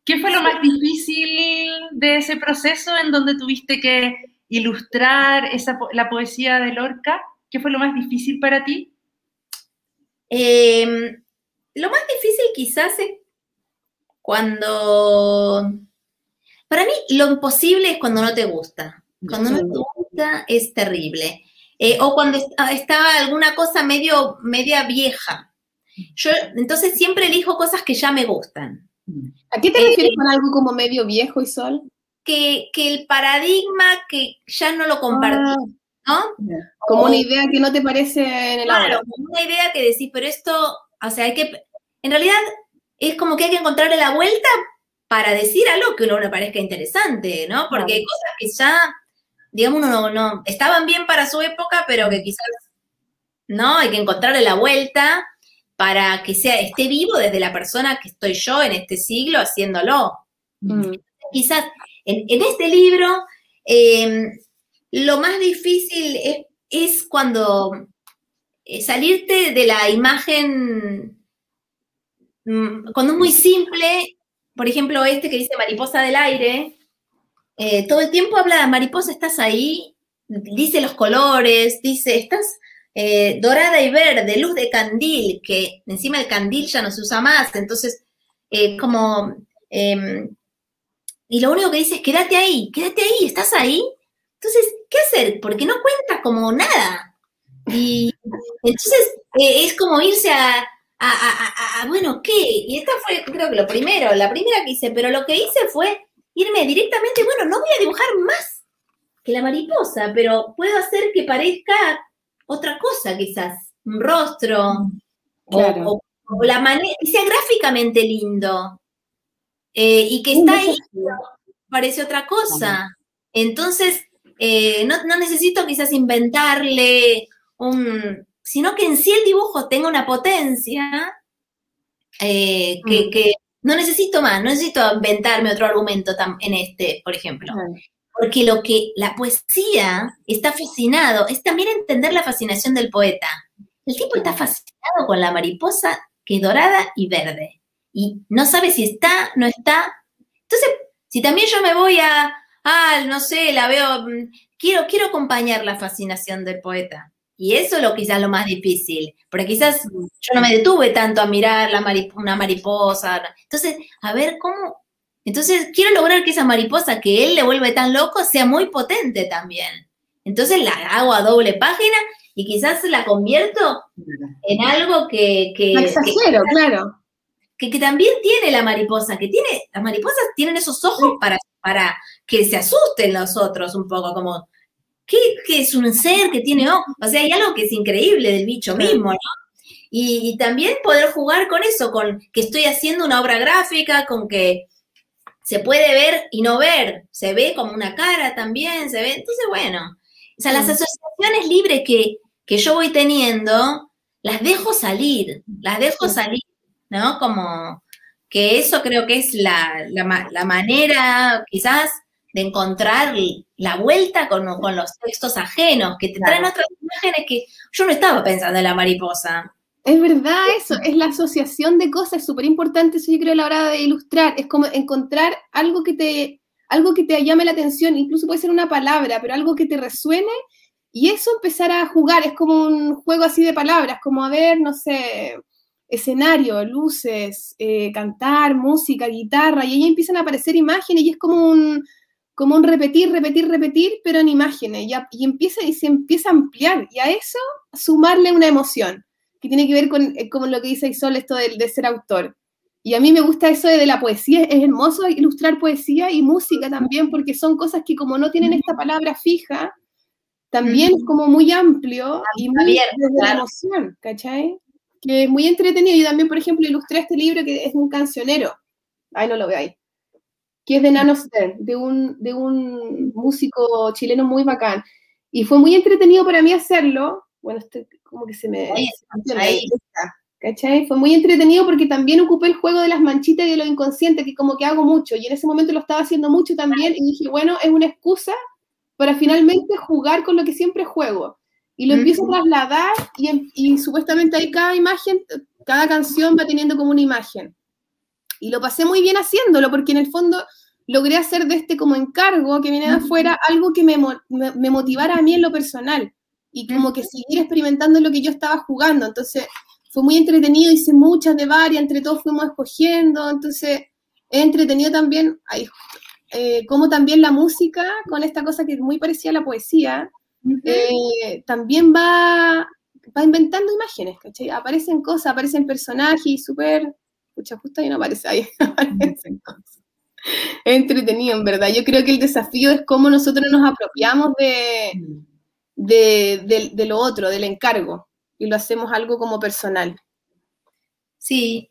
¿Qué fue lo más difícil de ese proceso en donde tuviste que ilustrar esa, la poesía de Lorca? ¿Qué fue lo más difícil para ti? Em, lo más difícil quizás es cuando... Para mí lo imposible es cuando no te gusta. Cuando no te gusta es terrible. Eh, o cuando está alguna cosa medio, media vieja. Yo entonces siempre elijo cosas que ya me gustan. ¿A qué te refieres con algo como medio viejo y sol? Que, el paradigma que ya no lo compartí, ah, ¿no? Como una idea que no te parece en el Claro, como una idea que decís, pero esto, o sea, hay que, en realidad es como que hay que encontrarle la vuelta para decir algo que uno le parezca interesante, ¿no? Porque hay cosas que ya, digamos, uno no, estaban bien para su época, pero que quizás, ¿no? Hay que encontrarle la vuelta para que sea, esté vivo desde la persona que estoy yo en este siglo haciéndolo. Mm. Quizás en, este libro, em, lo más difícil es, es cuando eh, salirte de la imagen Mm, cuando es muy simple, por ejemplo, este que dice mariposa del aire, eh, todo el tiempo habla de mariposa, estás ahí, dice los colores, dice, estás eh, dorada y verde, luz de candil, que encima el candil ya no se usa más, entonces, eh, como, em, y lo único que dice es, quédate ahí, quédate ahí, estás ahí. Entonces, ¿qué hacer? Porque no cuenta como nada. Y entonces es como irse a, bueno, ¿qué? Y esta fue, creo que lo primero, la primera que hice, pero lo que hice fue irme directamente, bueno, no voy a dibujar más que la mariposa, pero puedo hacer que parezca otra cosa quizás, un rostro, o, la manera, que sea gráficamente lindo, eh, y que está ahí, parece otra cosa. Entonces, eh, no, no necesito quizás inventarle un, sino que en sí el dibujo tenga una potencia eh, mm. que, no necesito más, no necesito inventarme otro argumento en este, por ejemplo. Porque lo que la poesía está fascinado es también entender la fascinación del poeta. El tipo está fascinado con la mariposa que es dorada y verde. Y no sabe si está, no está. Entonces, si también yo me voy a, ah, no sé, la veo, mm, quiero, quiero acompañar la fascinación del poeta. Y eso es lo quizás lo más difícil, porque quizás yo no me detuve tanto a mirar la una mariposa. Entonces, a ver cómo... Entonces, quiero lograr que esa mariposa que él le vuelve tan loco sea muy potente también. Entonces la hago a doble página y quizás la convierto en algo que... que, exagero, claro. Que, que, también tiene la mariposa, que tiene, las mariposas tienen esos ojos para, para que se asusten los otros un poco, como ¿qué, es un ser que tiene ojos? O sea, hay algo que es increíble del bicho mismo, ¿no? Y, y, también poder jugar con eso, con que estoy haciendo una obra gráfica, con que se puede ver y no ver, se ve como una cara también, se ve, entonces bueno, o sea, las asociaciones libres que, que yo voy teniendo, las dejo salir, las dejo salir, ¿no? Como que eso creo que es la, la, manera quizás de encontrar la vuelta con, con, los textos ajenos, que te traen otras imágenes que yo no estaba pensando en la mariposa. Es verdad eso, es la asociación de cosas, es súper importante eso yo creo a la hora de ilustrar, es como encontrar algo que te, algo que te llame la atención, incluso puede ser una palabra, pero algo que te resuene y eso empezar a jugar, es como un juego así de palabras, como a ver, no sé, escenario, luces, eh, cantar, música, guitarra, y ahí empiezan a aparecer imágenes y es como un, como un repetir, repetir, repetir, pero en imágenes, y, y, empieza, y se empieza a ampliar, y a eso sumarle una emoción que tiene que ver eh, con, lo que dice Isol, esto de, de, ser autor. Y a mí me gusta eso de, la poesía, es hermoso ilustrar poesía y música también, porque son cosas que como no tienen esta palabra fija, también es como muy amplio y muy de la emoción, ¿cachai? Que es muy entretenido. Yo también, por ejemplo, ilustré este libro que es un cancionero. Ahí no lo veáis. Que es de Nano Stern, de un, de un músico chileno muy bacán. Y fue muy entretenido para mí hacerlo, bueno, este, como que se me... Ahí, ¿Cachai? Fue muy entretenido porque también ocupé el juego de las manchitas y de lo inconsciente, que como que hago mucho, y en ese momento lo estaba haciendo mucho también, y dije, bueno, es una excusa para finalmente jugar con lo que siempre juego. Y lo empiezo a trasladar, y, y supuestamente ahí cada imagen, cada canción va teniendo como una imagen. Y lo pasé muy bien haciéndolo, porque en el fondo logré hacer de este como encargo que viene de afuera algo que me, me motivara a mí en lo personal y como que seguir experimentando lo que yo estaba jugando. Entonces, fue muy entretenido, hice muchas de varias, entre todos fuimos escogiendo, entonces, he entretenido también, ahí, eh, como también la música, con esta cosa que es muy parecida a la poesía, eh, también va, va inventando imágenes, ¿cachai? Aparecen cosas, aparecen personajes y súper, escucha, justo ahí no aparece, ahí aparecen cosas. Es entretenido, en verdad. Yo creo que el desafío es cómo nosotros nos apropiamos de, de, lo otro, del encargo, y lo hacemos algo como personal. Sí,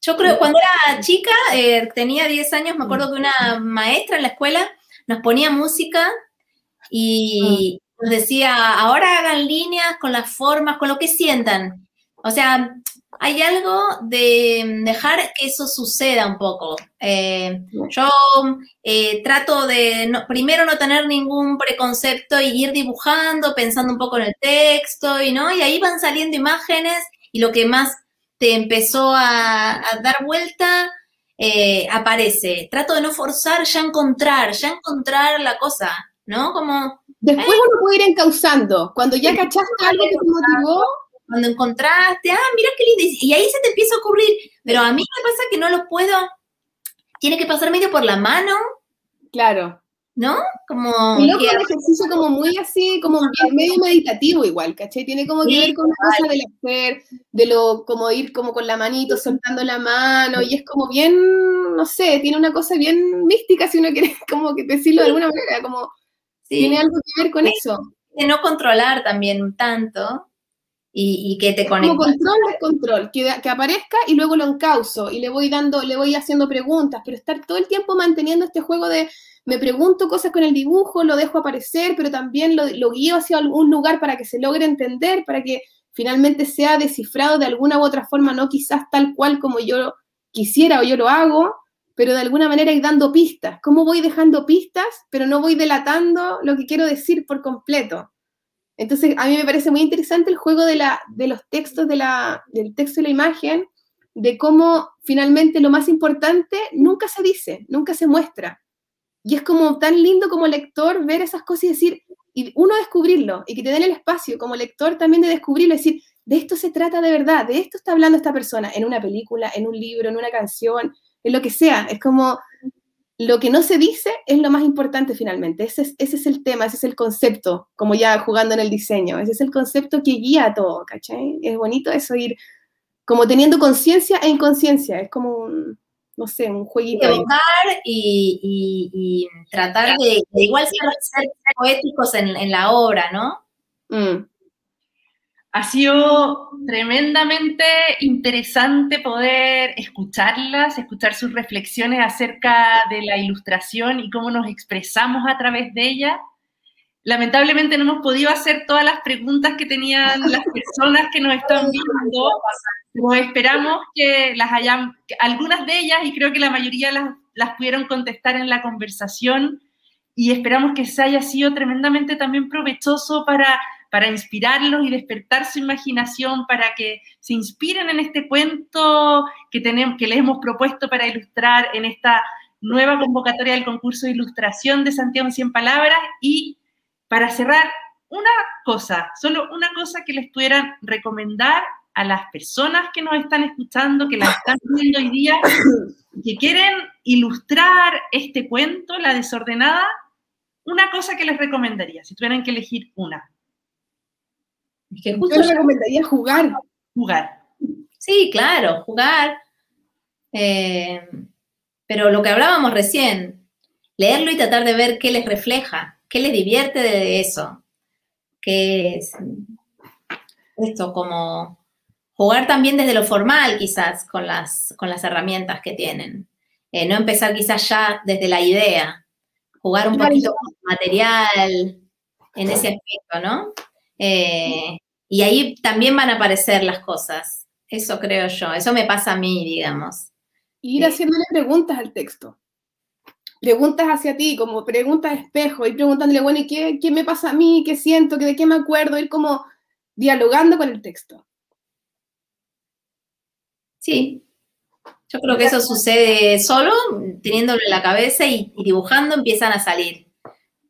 yo creo, cuando era chica, eh, tenía 10 años, me acuerdo que una maestra en la escuela nos ponía música y ah. nos decía, ahora hagan líneas con las formas, con lo que sientan. O sea, hay algo de dejar que eso suceda un poco. Eh, yo eh, trato de primero no tener ningún preconcepto y ir dibujando, pensando un poco en el texto y no, y ahí van saliendo imágenes y lo que más te empezó a, dar vuelta eh, aparece. Trato de no forzar, ya encontrar, ya encontrar la cosa, ¿no? Como después uno puede ir encauzando. Cuando ya cachaste algo que te motivó, cuando encontraste, ah, mira qué lindo, y ahí se te empieza a ocurrir, pero a mí me pasa que no lo puedo, tiene que pasar medio por la mano. Claro. ¿No? Como... Y ejercicio como muy así, como medio meditativo igual, ¿cachai? Tiene como que ver con la cosa del hacer, de lo, como ir como con la manito, soltando la mano, y es como bien, no sé, tiene una cosa bien mística si uno quiere como que decirlo de alguna manera, como tiene algo que ver con eso. De no controlar también tanto, y, que te conecte. Como control de control, que, que, aparezca y luego lo encauso y le voy dando, le voy haciendo preguntas, pero estar todo el tiempo manteniendo este juego de me pregunto cosas con el dibujo, lo dejo aparecer, pero también lo, lo guío hacia algún lugar para que se logre entender, para que finalmente sea descifrado de alguna u otra forma, no quizás tal cual como yo quisiera o yo lo hago, pero de alguna manera ir dando pistas. ¿Cómo voy dejando pistas, pero no voy delatando lo que quiero decir por completo? Entonces, a mí me parece muy interesante el juego de, la, de los textos, de la, del texto y la imagen, de cómo finalmente lo más importante nunca se dice, nunca se muestra. Y es como tan lindo como lector ver esas cosas y decir, y uno descubrirlo, y que te den el espacio como lector también de descubrirlo, decir, de esto se trata de verdad, de esto está hablando esta persona, en una película, en un libro, en una canción, en lo que sea. Es como lo que no se dice es lo más importante finalmente. Ese es, ese es el tema, ese es el concepto, como ya jugando en el diseño. Ese es el concepto que guía todo, ¿cachai? Es bonito eso ir como teniendo conciencia e inconsciencia. Es como un, no sé, un jueguito. Evocar y, y, tratar de, igual ser, poéticos en, la obra, ¿no? Mm. Ha sido tremendamente interesante poder escucharlas, escuchar sus reflexiones acerca de la ilustración y cómo nos expresamos a través de ella. Lamentablemente no hemos podido hacer todas las preguntas que tenían las personas que nos están viendo, pero esperamos que las hayan, algunas de ellas, y creo que la mayoría las, las pudieron contestar en la conversación, y esperamos que se haya sido tremendamente también provechoso para para inspirarlos y despertar su imaginación, para que se inspiren en este cuento que, tenemos, que les hemos propuesto para ilustrar en esta nueva convocatoria del concurso de ilustración de Santiago en 100 palabras y para cerrar una cosa, solo una cosa que les pudieran recomendar a las personas que nos están escuchando, que las están viendo hoy día, que quieren ilustrar este cuento, La desordenada, una cosa que les recomendaría, si tuvieran que elegir una. Yo recomendaría jugar. Jugar. Sí, claro, jugar. Eh, pero lo que hablábamos recién, leerlo y tratar de ver qué les refleja, qué les divierte de eso. Que es esto, como jugar también desde lo formal, quizás, con las, con las herramientas que tienen. Eh, no empezar quizás ya desde la idea. Jugar un poquito con material en ese aspecto, ¿no? Eh, y ahí también van a aparecer las cosas. Eso creo yo. Eso me pasa a mí, digamos. ir eh, haciéndole preguntas al texto. Preguntas hacia ti, como preguntas de espejo, y preguntándole, bueno, ¿y qué, qué me pasa a mí? ¿Qué siento? ¿De qué me acuerdo? Ir como dialogando con el texto. Sí, yo creo que eso sucede solo, teniéndolo en la cabeza y, dibujando empiezan a salir.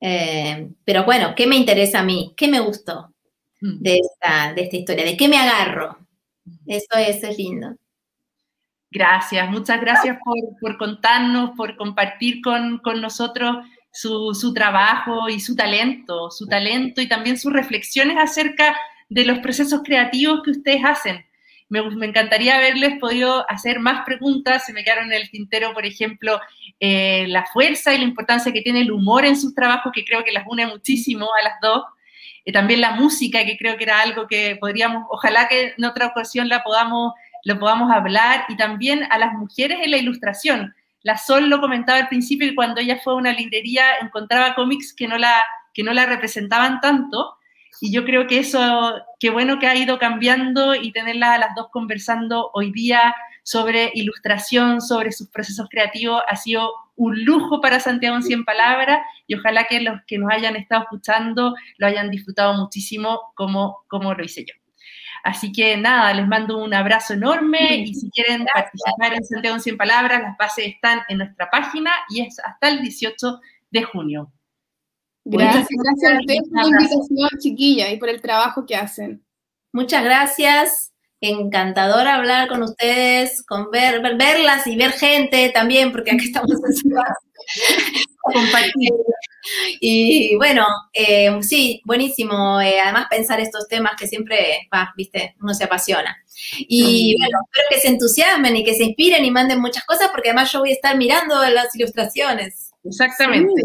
Eh, pero bueno, ¿qué me interesa a mí? ¿Qué me gustó? Mm. de esta, de esta historia, de qué me agarro. Eso, es lindo. Gracias, muchas gracias por, contarnos, por compartir con, nosotros su, trabajo y su talento, su talento y también sus reflexiones acerca de los procesos creativos que ustedes hacen. Me, encantaría haberles podido hacer más preguntas, se me quedaron en el tintero, por ejemplo, eh, la fuerza y la importancia que tiene el humor en sus trabajos, que creo que las une muchísimo a las dos también la música, que creo que era algo que podríamos, ojalá que en otra ocasión la podamos, lo podamos hablar, y también a las mujeres en la ilustración. La Sol lo comentaba al principio que cuando ella fue a una librería encontraba cómics que no la, que no la representaban tanto, y yo creo que eso, qué bueno que ha ido cambiando y tenerlas a las dos conversando hoy día sobre ilustración, sobre sus procesos creativos, ha sido un lujo para Santiago en 100 palabras y ojalá que los que nos hayan estado escuchando lo hayan disfrutado muchísimo como, como lo hice yo. Así que nada, les mando un abrazo enorme y si quieren participar en Santiago en 100 palabras, las bases están en nuestra página y es hasta el 18 de junio. Gracias, gracias a ustedes por la invitación, chiquilla, y por el trabajo que hacen. Muchas gracias encantador hablar con ustedes, con ver, verlas y ver gente también, porque aquí estamos. Compartir. Y bueno, eh, sí, buenísimo. Eh, además, pensar estos temas que siempre, viste, uno se apasiona. Y bueno, espero que se entusiasmen y que se inspiren y manden muchas cosas, porque además yo voy a estar mirando las ilustraciones. Exactamente.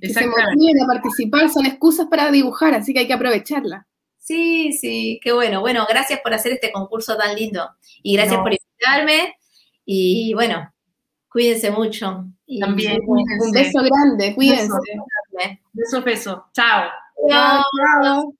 Exactamente. Se a participar, son excusas para dibujar, así que hay que aprovecharla. Sí, sí, qué bueno. Bueno, gracias por hacer este concurso tan lindo y gracias por invitarme. Y bueno, cuídense mucho. También, Un beso grande, cuídense. Beso, beso. Chao. Chao. chao.